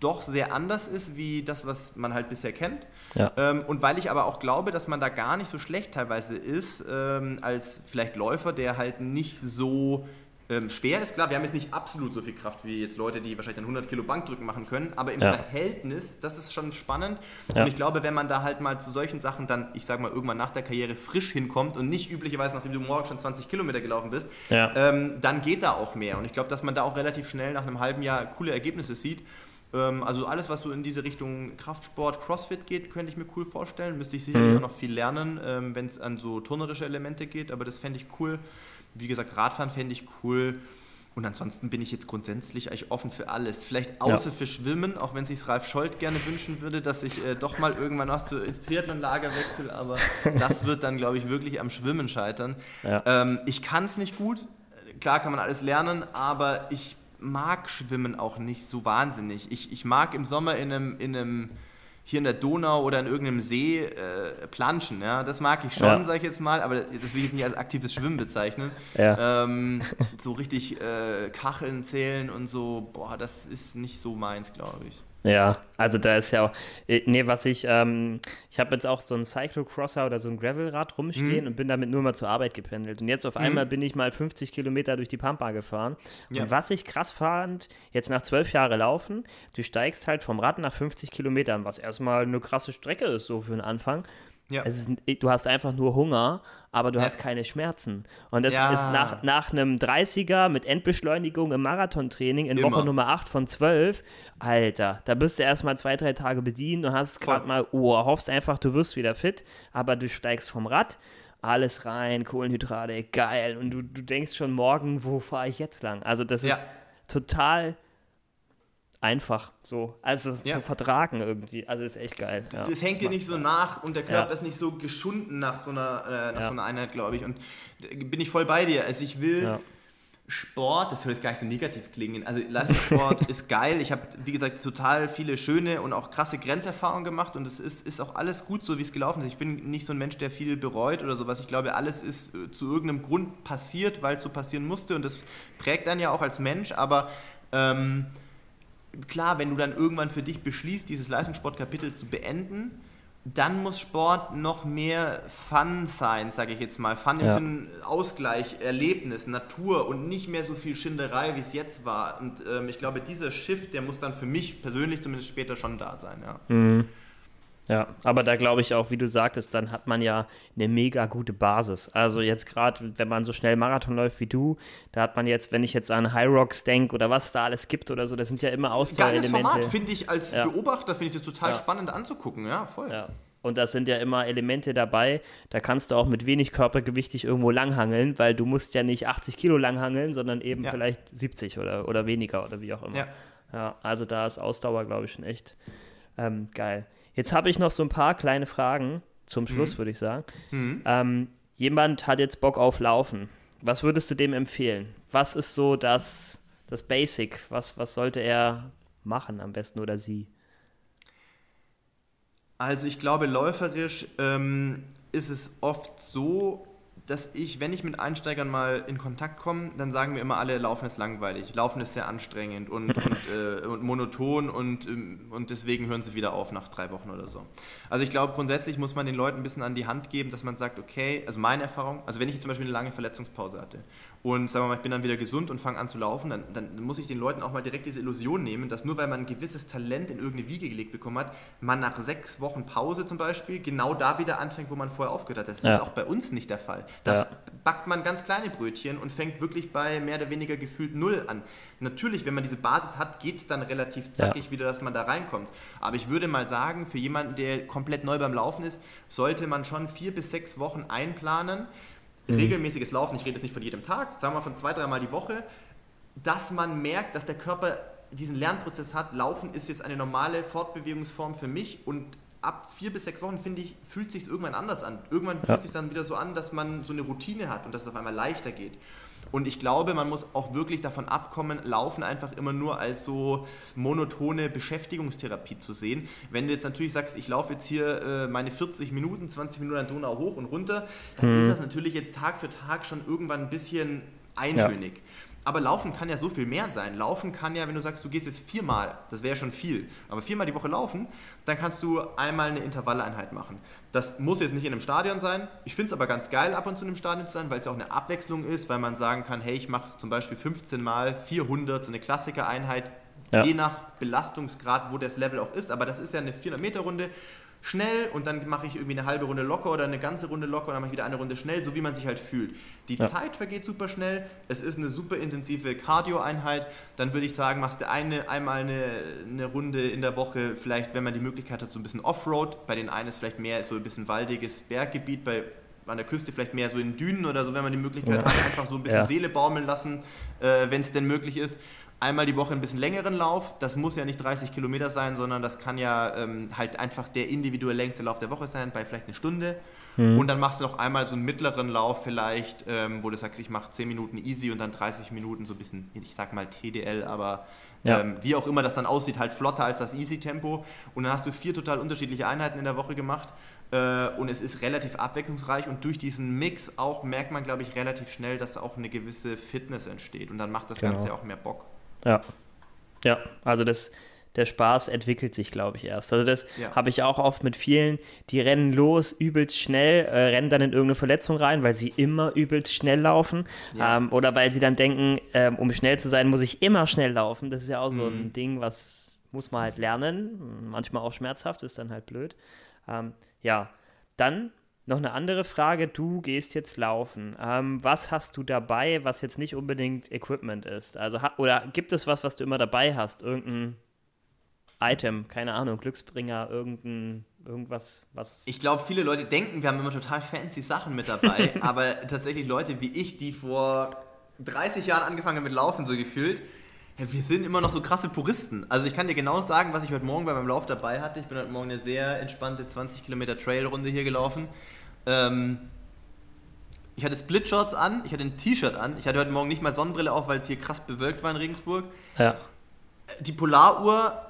Speaker 2: doch sehr anders ist wie das, was man halt bisher kennt. Ja. Ähm, und weil ich aber auch glaube, dass man da gar nicht so schlecht teilweise ist, ähm, als vielleicht Läufer, der halt nicht so ähm, schwer ist. Klar, wir haben jetzt nicht absolut so viel Kraft wie jetzt Leute, die wahrscheinlich dann 100 Kilo Bankdrücken machen können, aber im ja. Verhältnis, das ist schon spannend. Ja. Und ich glaube, wenn man da halt mal zu solchen Sachen dann, ich sage mal, irgendwann nach der Karriere frisch hinkommt und nicht üblicherweise, nachdem du morgen schon 20 Kilometer gelaufen bist, ähm, dann geht da auch mehr. Und ich glaube, dass man da auch relativ schnell nach einem halben Jahr coole Ergebnisse sieht. Ähm, also alles, was so in diese Richtung Kraftsport, Crossfit geht, könnte ich mir cool vorstellen. Müsste ich sicherlich mhm. auch noch viel lernen, ähm, wenn es an so turnerische Elemente geht, aber das fände ich cool. Wie gesagt, Radfahren fände ich cool. Und ansonsten bin ich jetzt grundsätzlich eigentlich offen für alles. Vielleicht außer ja. für Schwimmen, auch wenn sich Ralf Scholz gerne wünschen würde, dass ich äh, doch mal irgendwann noch zu, ins Triathlon-Lager wechsle. Aber das wird dann, glaube ich, wirklich am Schwimmen scheitern. Ja. Ähm, ich kann es nicht gut. Klar kann man alles lernen, aber ich mag Schwimmen auch nicht so wahnsinnig. Ich, ich mag im Sommer in einem, in einem hier in der Donau oder in irgendeinem See äh, planschen. Ja? Das mag ich schon, ja. sage ich jetzt mal, aber das will ich jetzt nicht als aktives Schwimmen bezeichnen. Ja. Ähm, so richtig äh, Kacheln zählen und so, boah, das ist nicht so meins, glaube ich.
Speaker 1: Ja, also da ist ja auch, äh, nee, was ich, ähm, ich habe jetzt auch so ein Cyclocrosser oder so ein Gravelrad rumstehen mhm. und bin damit nur mal zur Arbeit gependelt. Und jetzt auf mhm. einmal bin ich mal 50 Kilometer durch die Pampa gefahren. Ja. Und was ich krass fand, jetzt nach zwölf Jahren Laufen, du steigst halt vom Rad nach 50 Kilometern, was erstmal eine krasse Strecke ist, so für den Anfang. Ja. Ist, du hast einfach nur Hunger, aber du ja. hast keine Schmerzen. Und das ja. ist nach, nach einem 30er mit Endbeschleunigung im Marathontraining in Immer. Woche Nummer 8 von 12, Alter, da bist du erstmal zwei, drei Tage bedient und hast gerade mal, oh, hoffst einfach, du wirst wieder fit, aber du steigst vom Rad, alles rein, Kohlenhydrate, geil. Und du, du denkst schon morgen, wo fahre ich jetzt lang? Also das ist total einfach so. Also ja. zu vertragen irgendwie. Also ist echt geil.
Speaker 2: Ja. Das hängt dir nicht so nach und der Körper ja. ist nicht so geschunden nach so einer, äh, nach so einer Einheit, glaube ich. Und bin ich voll bei dir. Also ich will. Sport, das soll jetzt gar nicht so negativ klingen. Also Leistungssport ist geil. Ich habe, wie gesagt, total viele schöne und auch krasse Grenzerfahrungen gemacht und es ist, ist auch alles gut so, wie es gelaufen ist. Ich bin nicht so ein Mensch, der viel bereut oder sowas. Ich glaube, alles ist äh, zu irgendeinem Grund passiert, weil es so passieren musste und das prägt dann ja auch als Mensch, aber ähm, klar, wenn du dann irgendwann für dich beschließt, dieses Leistungssportkapitel zu beenden, dann muss Sport noch mehr Fun sein, sage ich jetzt mal. Fun im ja. Sinne Ausgleich, Erlebnis, Natur und nicht mehr so viel Schinderei, wie es jetzt war. Und ähm, ich glaube, dieser Shift, der muss dann für mich persönlich zumindest später schon da sein. Ja. Mhm.
Speaker 1: Ja, aber da glaube ich auch, wie du sagtest, dann hat man ja eine mega gute Basis. Also jetzt gerade, wenn man so schnell Marathon läuft wie du, da hat man jetzt, wenn ich jetzt an High Rocks denke oder was da alles gibt oder so, das sind ja immer Ausdauerelemente. Geiles Format,
Speaker 2: finde ich als ja. Beobachter, finde ich das total ja. spannend anzugucken, ja, voll. Ja.
Speaker 1: Und da sind ja immer Elemente dabei, da kannst du auch mit wenig Körpergewicht dich irgendwo langhangeln, weil du musst ja nicht 80 Kilo langhangeln, sondern eben ja. vielleicht 70 oder, oder weniger oder wie auch immer. Ja. ja also da ist Ausdauer, glaube ich, schon echt ähm, geil. Jetzt habe ich noch so ein paar kleine Fragen zum mhm. Schluss, mhm. würde ich sagen. Mhm. Ähm, jemand hat jetzt Bock auf Laufen. Was würdest du dem empfehlen? Was ist so das, das Basic? Was, was sollte er machen am besten oder sie?
Speaker 2: Also ich glaube, läuferisch ähm, ist es oft so, dass ich, wenn ich mit Einsteigern mal in Kontakt komme, dann sagen mir immer alle, Laufen ist langweilig, Laufen ist sehr anstrengend und, und, äh, und monoton und, ähm, und deswegen hören sie wieder auf nach drei Wochen oder so. Also ich glaube, grundsätzlich muss man den Leuten ein bisschen an die Hand geben, dass man sagt, okay, also meine Erfahrung, also wenn ich zum Beispiel eine lange Verletzungspause hatte und sagen wir mal, ich bin dann wieder gesund und fange an zu laufen, dann, dann, muss ich den Leuten auch mal direkt diese Illusion nehmen, dass nur weil man ein gewisses Talent in irgendeine Wiege gelegt bekommen hat, man nach sechs Wochen Pause zum Beispiel genau da wieder anfängt, wo man vorher aufgehört hat. Das ja. ist auch bei uns nicht der Fall. Da ja. backt man ganz kleine Brötchen und fängt wirklich bei mehr oder weniger gefühlt null an. Natürlich, wenn man diese Basis hat, geht es dann relativ zackig ja. wieder, dass man da reinkommt. Aber ich würde mal sagen, für jemanden, der komplett neu beim Laufen ist, sollte man schon vier bis sechs Wochen einplanen mhm. regelmäßiges Laufen, ich rede jetzt nicht von jedem Tag, sagen wir von zwei, dreimal die Woche, dass man merkt, dass der Körper diesen Lernprozess hat. Laufen ist jetzt eine normale Fortbewegungsform für mich und ab vier bis sechs Wochen, finde ich, fühlt sich irgendwann anders an. Irgendwann ja. fühlt sich dann wieder so an, dass man so eine Routine hat und dass es auf einmal leichter geht. Und ich glaube, man muss auch wirklich davon abkommen, Laufen einfach immer nur als so monotone Beschäftigungstherapie zu sehen. Wenn du jetzt natürlich sagst, ich laufe jetzt hier äh, meine 40 Minuten, 20 Minuten an Donau hoch und runter, dann mhm. ist das natürlich jetzt Tag für Tag schon irgendwann ein bisschen eintönig. Ja. Aber Laufen kann ja so viel mehr sein. Laufen kann ja, wenn du sagst, du gehst jetzt viermal, das wäre schon viel, aber viermal die Woche laufen, dann kannst du einmal eine Intervalleinheit machen. Das muss jetzt nicht in einem Stadion sein. Ich finde es aber ganz geil, ab und zu in einem Stadion zu sein, weil es auch eine Abwechslung ist, weil man sagen kann, hey, ich mache zum Beispiel 15 mal 400, so eine Klassikereinheit, ja. je nach Belastungsgrad, wo das Level auch ist. Aber das ist ja eine 400-Meter-Runde schnell und dann mache ich irgendwie eine halbe Runde locker oder eine ganze Runde locker und dann mache ich wieder eine Runde schnell, so wie man sich halt fühlt. Die ja. Zeit vergeht super schnell, es ist eine super intensive Cardio-Einheit, dann würde ich sagen, machst du eine, einmal eine, eine Runde in der Woche, vielleicht, wenn man die Möglichkeit hat, so ein bisschen Offroad, bei den einen ist vielleicht mehr so ein bisschen waldiges Berggebiet, bei an der Küste vielleicht mehr so in Dünen oder so, wenn man die Möglichkeit ja. hat, einfach so ein bisschen ja. Seele baumeln lassen, äh, wenn es denn möglich ist einmal die Woche ein bisschen längeren Lauf. Das muss ja nicht 30 Kilometer sein, sondern das kann ja ähm, halt einfach der individuell längste Lauf der Woche sein, bei vielleicht eine Stunde. Mhm. Und dann machst du noch einmal so einen mittleren Lauf vielleicht, ähm, wo du sagst, ich mache 10 Minuten easy und dann 30 Minuten so ein bisschen, ich sag mal TDL, aber ja. ähm, wie auch immer das dann aussieht, halt flotter als das Easy-Tempo. Und dann hast du vier total unterschiedliche Einheiten in der Woche gemacht. Äh, und es ist relativ abwechslungsreich und durch diesen Mix auch merkt man, glaube ich, relativ schnell, dass auch eine gewisse Fitness entsteht und dann macht das genau. Ganze auch mehr Bock.
Speaker 1: Ja, ja, also das, der Spaß entwickelt sich, glaube ich, erst. Also das ja. habe ich auch oft mit vielen, die rennen los, übelst schnell, äh, rennen dann in irgendeine Verletzung rein, weil sie immer übelst schnell laufen. Ja. Ähm, oder weil sie dann denken, ähm, um schnell zu sein, muss ich immer schnell laufen. Das ist ja auch so mhm. ein Ding, was muss man halt lernen. Manchmal auch schmerzhaft, ist dann halt blöd. Ähm, ja, dann noch eine andere Frage. Du gehst jetzt laufen. Ähm, was hast du dabei, was jetzt nicht unbedingt Equipment ist? Also, oder gibt es was, was du immer dabei hast? Irgendein Item, keine Ahnung, Glücksbringer, irgendein, irgendwas, was.
Speaker 2: Ich glaube, viele Leute denken, wir haben immer total fancy Sachen mit dabei, aber tatsächlich Leute wie ich, die vor 30 Jahren angefangen haben mit Laufen, so gefühlt, wir sind immer noch so krasse Puristen. Also ich kann dir genau sagen, was ich heute Morgen bei meinem Lauf dabei hatte. Ich bin heute Morgen eine sehr entspannte 20 Kilometer Trailrunde hier gelaufen. Ähm, ich hatte Splitshorts an, ich hatte ein T-Shirt an. Ich hatte heute Morgen nicht mal Sonnenbrille auf, weil es hier krass bewölkt war in Regensburg.
Speaker 1: Ja.
Speaker 2: Die Polaruhr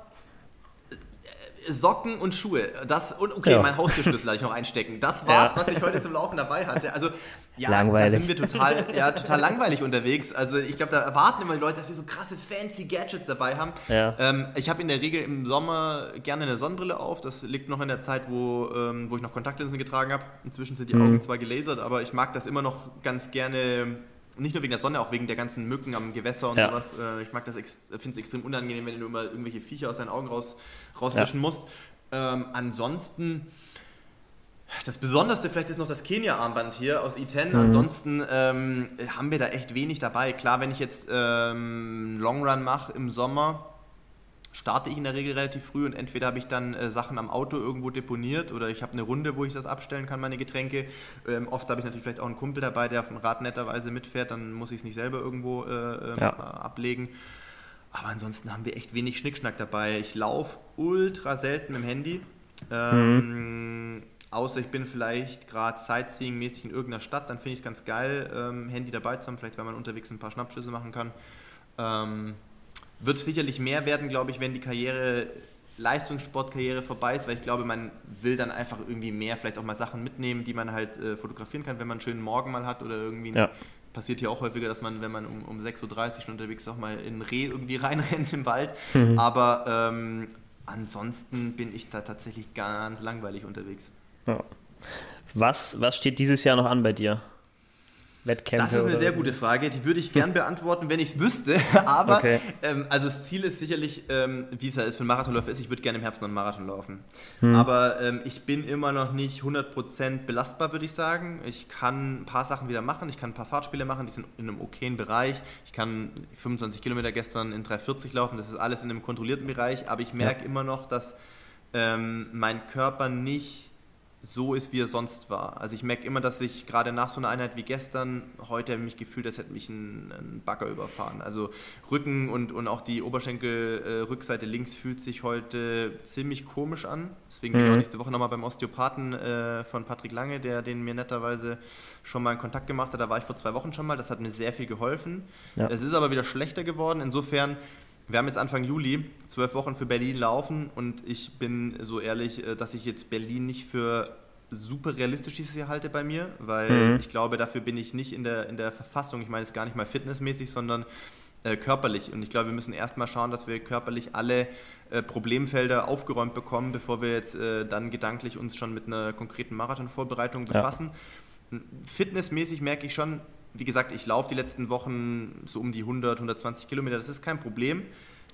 Speaker 2: Socken und Schuhe. Das, und okay, ja. mein Haustürschlüssel hatte ich noch einstecken. Das war's, ja. was ich heute zum Laufen dabei hatte. Also, ja, langweilig. da sind wir total, ja, total langweilig unterwegs. Also, ich glaube, da erwarten immer die Leute, dass wir so krasse, fancy Gadgets dabei haben. Ja. Ähm, ich habe in der Regel im Sommer gerne eine Sonnenbrille auf. Das liegt noch in der Zeit, wo, ähm, wo ich noch Kontaktlinsen getragen habe. Inzwischen sind die mhm. Augen zwar gelasert, aber ich mag das immer noch ganz gerne nicht nur wegen der Sonne, auch wegen der ganzen Mücken am Gewässer und ja. sowas. Äh, ich mag das, finde es extrem unangenehm, wenn du immer irgendwelche Viecher aus deinen Augen raus, rauswischen ja. musst. Ähm, ansonsten, das Besonderste vielleicht ist noch das Kenia-Armband hier aus E10. Mhm. Ansonsten ähm, haben wir da echt wenig dabei. Klar, wenn ich jetzt ähm, Long Run mache im Sommer, starte ich in der Regel relativ früh und entweder habe ich dann äh, Sachen am Auto irgendwo deponiert oder ich habe eine Runde, wo ich das abstellen kann, meine Getränke. Ähm, oft habe ich natürlich vielleicht auch einen Kumpel dabei, der auf dem Rad netterweise mitfährt, dann muss ich es nicht selber irgendwo äh, ähm, ja. ablegen. Aber ansonsten haben wir echt wenig Schnickschnack dabei. Ich laufe ultra selten mit dem Handy. Ähm, mhm. Außer ich bin vielleicht gerade Sightseeing-mäßig in irgendeiner Stadt, dann finde ich es ganz geil, ähm, Handy dabei zu haben, vielleicht weil man unterwegs ein paar Schnappschüsse machen kann. Ähm, wird sicherlich mehr werden, glaube ich, wenn die Karriere, Leistungssportkarriere vorbei ist, weil ich glaube, man will dann einfach irgendwie mehr, vielleicht auch mal Sachen mitnehmen, die man halt äh, fotografieren kann, wenn man einen schönen Morgen mal hat oder irgendwie ja. passiert hier auch häufiger, dass man, wenn man um, um 6.30 Uhr schon unterwegs ist, auch mal in Reh irgendwie reinrennt im Wald. Mhm. Aber ähm, ansonsten bin ich da tatsächlich ganz langweilig unterwegs. Ja.
Speaker 1: Was, was steht dieses Jahr noch an bei dir?
Speaker 2: Wettkämpfe? Das ist eine sehr gute Frage. Die würde ich gern beantworten, wenn ich es wüsste. Aber okay. ähm, also das Ziel ist sicherlich, ähm, wie es ja für einen Marathonläufer ist, ich würde gerne im Herbst noch einen Marathon laufen. Hm. Aber ähm, ich bin immer noch nicht 100% belastbar, würde ich sagen. Ich kann ein paar Sachen wieder machen. Ich kann ein paar Fahrtspiele machen, die sind in einem okayen Bereich. Ich kann 25 Kilometer gestern in 3,40 laufen. Das ist alles in einem kontrollierten Bereich. Aber ich merke ja. immer noch, dass ähm, mein Körper nicht so ist, wie er sonst war. Also ich merke immer, dass ich gerade nach so einer Einheit wie gestern, heute habe ich mich gefühlt, als hätte mich ein, ein Bagger überfahren. Also Rücken und, und auch die Oberschenkelrückseite äh, links fühlt sich heute ziemlich komisch an. Deswegen bin ich auch mhm. nächste Woche nochmal beim Osteopathen äh, von Patrick Lange, der den mir netterweise schon mal in Kontakt gemacht hat. Da war ich vor zwei Wochen schon mal. Das hat mir sehr viel geholfen. Ja. Es ist aber wieder schlechter geworden. Insofern wir haben jetzt Anfang Juli zwölf Wochen für Berlin laufen und ich bin so ehrlich, äh, dass ich jetzt Berlin nicht für super realistisch dieses Jahr halte bei mir, weil mhm. ich glaube, dafür bin ich nicht in der, in der Verfassung. Ich meine es gar nicht mal fitnessmäßig, sondern äh, körperlich. Und ich glaube, wir müssen erstmal schauen, dass wir körperlich alle äh, Problemfelder aufgeräumt bekommen, bevor wir jetzt äh, dann gedanklich uns schon mit einer konkreten Marathonvorbereitung befassen. Ja. Fitnessmäßig merke ich schon, wie gesagt, ich laufe die letzten Wochen so um die 100, 120 Kilometer, das ist kein Problem.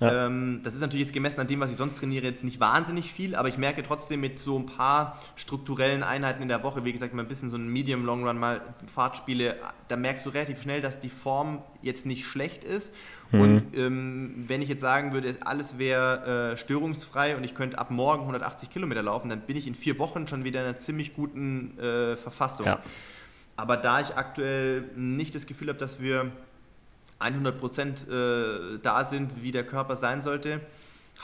Speaker 2: Ja. Ähm, das ist natürlich jetzt gemessen an dem, was ich sonst trainiere, jetzt nicht wahnsinnig viel, aber ich merke trotzdem mit so ein paar strukturellen Einheiten in der Woche, wie gesagt, mal ein bisschen so ein Medium Long Run, mal Fahrtspiele, da merkst du relativ schnell, dass die Form jetzt nicht schlecht ist. Mhm. Und ähm, wenn ich jetzt sagen würde, alles wäre äh, störungsfrei und ich könnte ab morgen 180 Kilometer laufen, dann bin ich in vier Wochen schon wieder in einer ziemlich guten äh, Verfassung. Ja. Aber da ich aktuell nicht das Gefühl habe, dass wir 100 Prozent äh, da sind, wie der Körper sein sollte,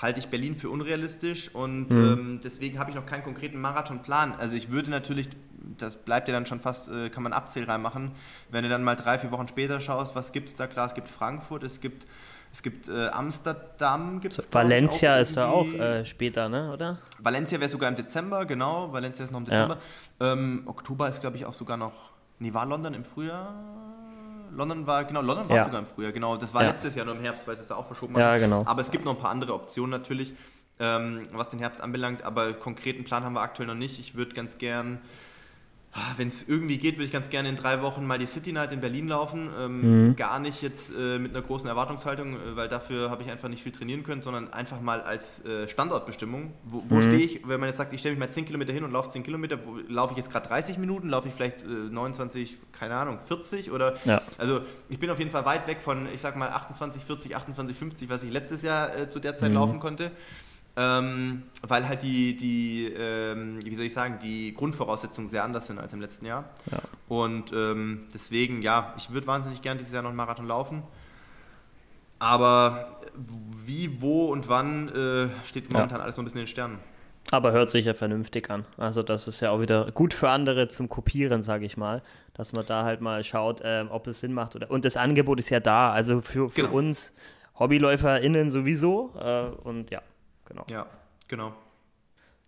Speaker 2: halte ich Berlin für unrealistisch und mhm. ähm, deswegen habe ich noch keinen konkreten Marathonplan. Also ich würde natürlich das bleibt ja dann schon fast, äh, kann man Abzähl reinmachen. Wenn du dann mal drei, vier Wochen später schaust, was gibt es da? Klar, es gibt Frankfurt, es gibt, es gibt äh, Amsterdam. Gibt's,
Speaker 1: so, Valencia ist da auch äh, später, ne? oder?
Speaker 2: Valencia wäre sogar im Dezember, genau. Valencia ist noch im Dezember. Ja. Ähm, Oktober ist, glaube ich, auch sogar noch. Nee, war London im Frühjahr? London war, genau, London war ja. sogar im Frühjahr, genau. Das war ja. letztes Jahr nur im Herbst, weil es da auch verschoben
Speaker 1: hat. Ja, genau.
Speaker 2: Aber es gibt noch ein paar andere Optionen natürlich, ähm, was den Herbst anbelangt, aber konkreten Plan haben wir aktuell noch nicht. Ich würde ganz gern Wenn es irgendwie geht, würde ich ganz gerne in drei Wochen mal die City Night in Berlin laufen. Ähm, mhm. Gar nicht jetzt äh, mit einer großen Erwartungshaltung, äh, weil dafür habe ich einfach nicht viel trainieren können, sondern einfach mal als äh, Standortbestimmung. Wo, wo mhm. stehe ich, wenn man jetzt sagt, ich stelle mich mal 10 Kilometer hin und laufe 10 Kilometer, laufe ich jetzt gerade 30 Minuten, laufe ich vielleicht 29, äh, keine Ahnung, 40 oder. Ja. Also ich bin auf jeden Fall weit weg von, ich sag mal 28, 40, 28, 50, was ich letztes Jahr äh, zu der Zeit mhm. laufen konnte ähm, weil halt die, die ähm, wie soll ich sagen, die Grundvoraussetzungen sehr anders sind als im letzten Jahr. Ja. Und ähm, deswegen, ja, ich würde wahnsinnig gern dieses Jahr noch einen Marathon laufen. Aber wie, wo und wann äh, steht momentan ja. alles noch ein bisschen in den Sternen.
Speaker 1: Aber hört sich ja vernünftig an. Also das ist ja auch wieder gut für andere zum Kopieren, sage ich mal. Dass man da halt mal schaut, äh, ob es Sinn macht. Oder, und das Angebot ist ja da. Also für, für genau. uns HobbyläuferInnen sowieso. Äh, und ja,
Speaker 2: genau. Ja, genau.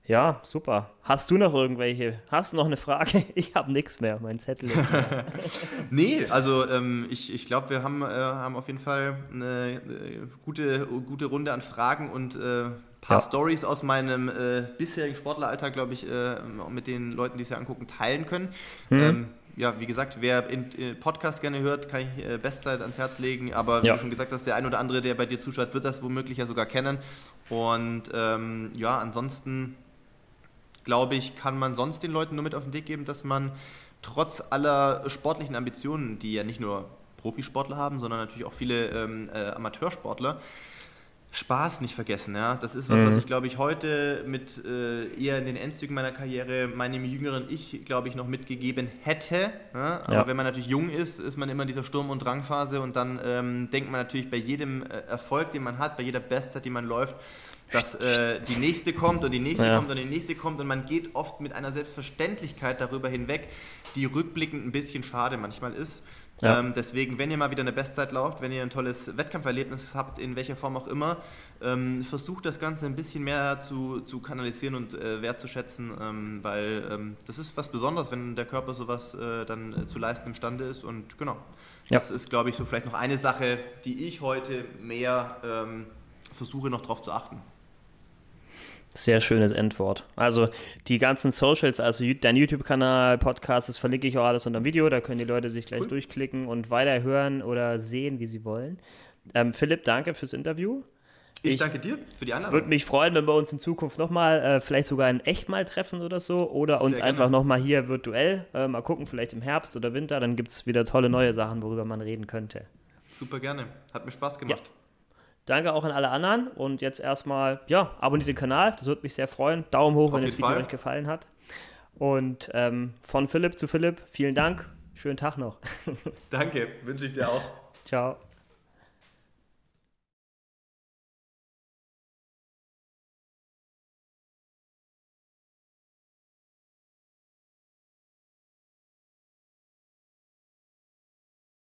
Speaker 1: Ja, super. Hast du noch irgendwelche? Hast du noch eine Frage? Ich habe nichts mehr. Mein Zettel ist
Speaker 2: Nee, also ähm, ich, ich glaube, wir haben, äh, haben auf jeden Fall eine äh, gute, gute Runde an Fragen und ein äh, paar ja. Stories aus meinem äh, bisherigen Sportleralltag, glaube ich, äh, mit den Leuten, die es ja angucken, teilen können. Mhm. Ähm, ja, wie gesagt, wer in, in Podcast gerne hört, kann ich äh, Bestzeit ans Herz legen. Aber wie ja. du schon gesagt hast, der ein oder andere, der bei dir zuschaut, wird das womöglich ja sogar kennen. Und ähm, ja, ansonsten glaube ich, kann man sonst den Leuten nur mit auf den Weg geben, dass man trotz aller sportlichen Ambitionen, die ja nicht nur Profisportler haben, sondern natürlich auch viele ähm, äh, Amateursportler, Spaß nicht vergessen. Ja? Das ist was, mhm. was ich, glaube ich, heute mit äh, eher in den Endzügen meiner Karriere meinem jüngeren Ich, glaube ich, noch mitgegeben hätte. Ja? Aber ja. wenn man natürlich jung ist, ist man immer in dieser Sturm- und Drangphase und dann ähm, denkt man natürlich bei jedem äh, Erfolg, den man hat, bei jeder Bestzeit, die man läuft, dass äh, die nächste kommt und die nächste ja. kommt und die nächste kommt und man geht oft mit einer Selbstverständlichkeit darüber hinweg, die rückblickend ein bisschen schade manchmal ist. Ja. Ähm, deswegen, wenn ihr mal wieder eine Bestzeit lauft, wenn ihr ein tolles Wettkampferlebnis habt, in welcher Form auch immer, ähm, versucht das Ganze ein bisschen mehr zu, zu kanalisieren und äh, wertzuschätzen, ähm, weil ähm, das ist was Besonderes, wenn der Körper sowas äh, dann äh, zu leisten imstande ist und genau. Ja. Das ist, glaube ich, so vielleicht noch eine Sache, die ich heute mehr ähm, versuche noch darauf zu achten.
Speaker 1: Sehr schönes Endwort. Also die ganzen Socials, also dein YouTube-Kanal, Podcast, das verlinke ich auch alles unter dem Video. Da können die Leute sich gleich cool. durchklicken und weiterhören oder sehen, wie sie wollen. Ähm, Philipp, danke fürs Interview.
Speaker 2: Ich, ich, danke dir für die Einladung.
Speaker 1: Würde mich freuen, wenn wir uns in Zukunft nochmal, äh, vielleicht sogar in echt mal treffen oder so. Oder uns Sehr einfach nochmal hier virtuell äh, mal gucken, vielleicht im Herbst oder Winter. Dann gibt es wieder tolle neue Sachen, worüber man reden könnte.
Speaker 2: Super gerne. Hat mir Spaß gemacht. Ja.
Speaker 1: Danke auch an alle anderen und jetzt erstmal, ja, abonniert den Kanal, das würde mich sehr freuen. Daumen hoch, Auf wenn das Video Fall. euch gefallen hat. Und ähm, von Philipp zu Philipp, vielen Dank, schönen Tag noch.
Speaker 2: Danke, wünsche ich dir auch.
Speaker 1: Ciao.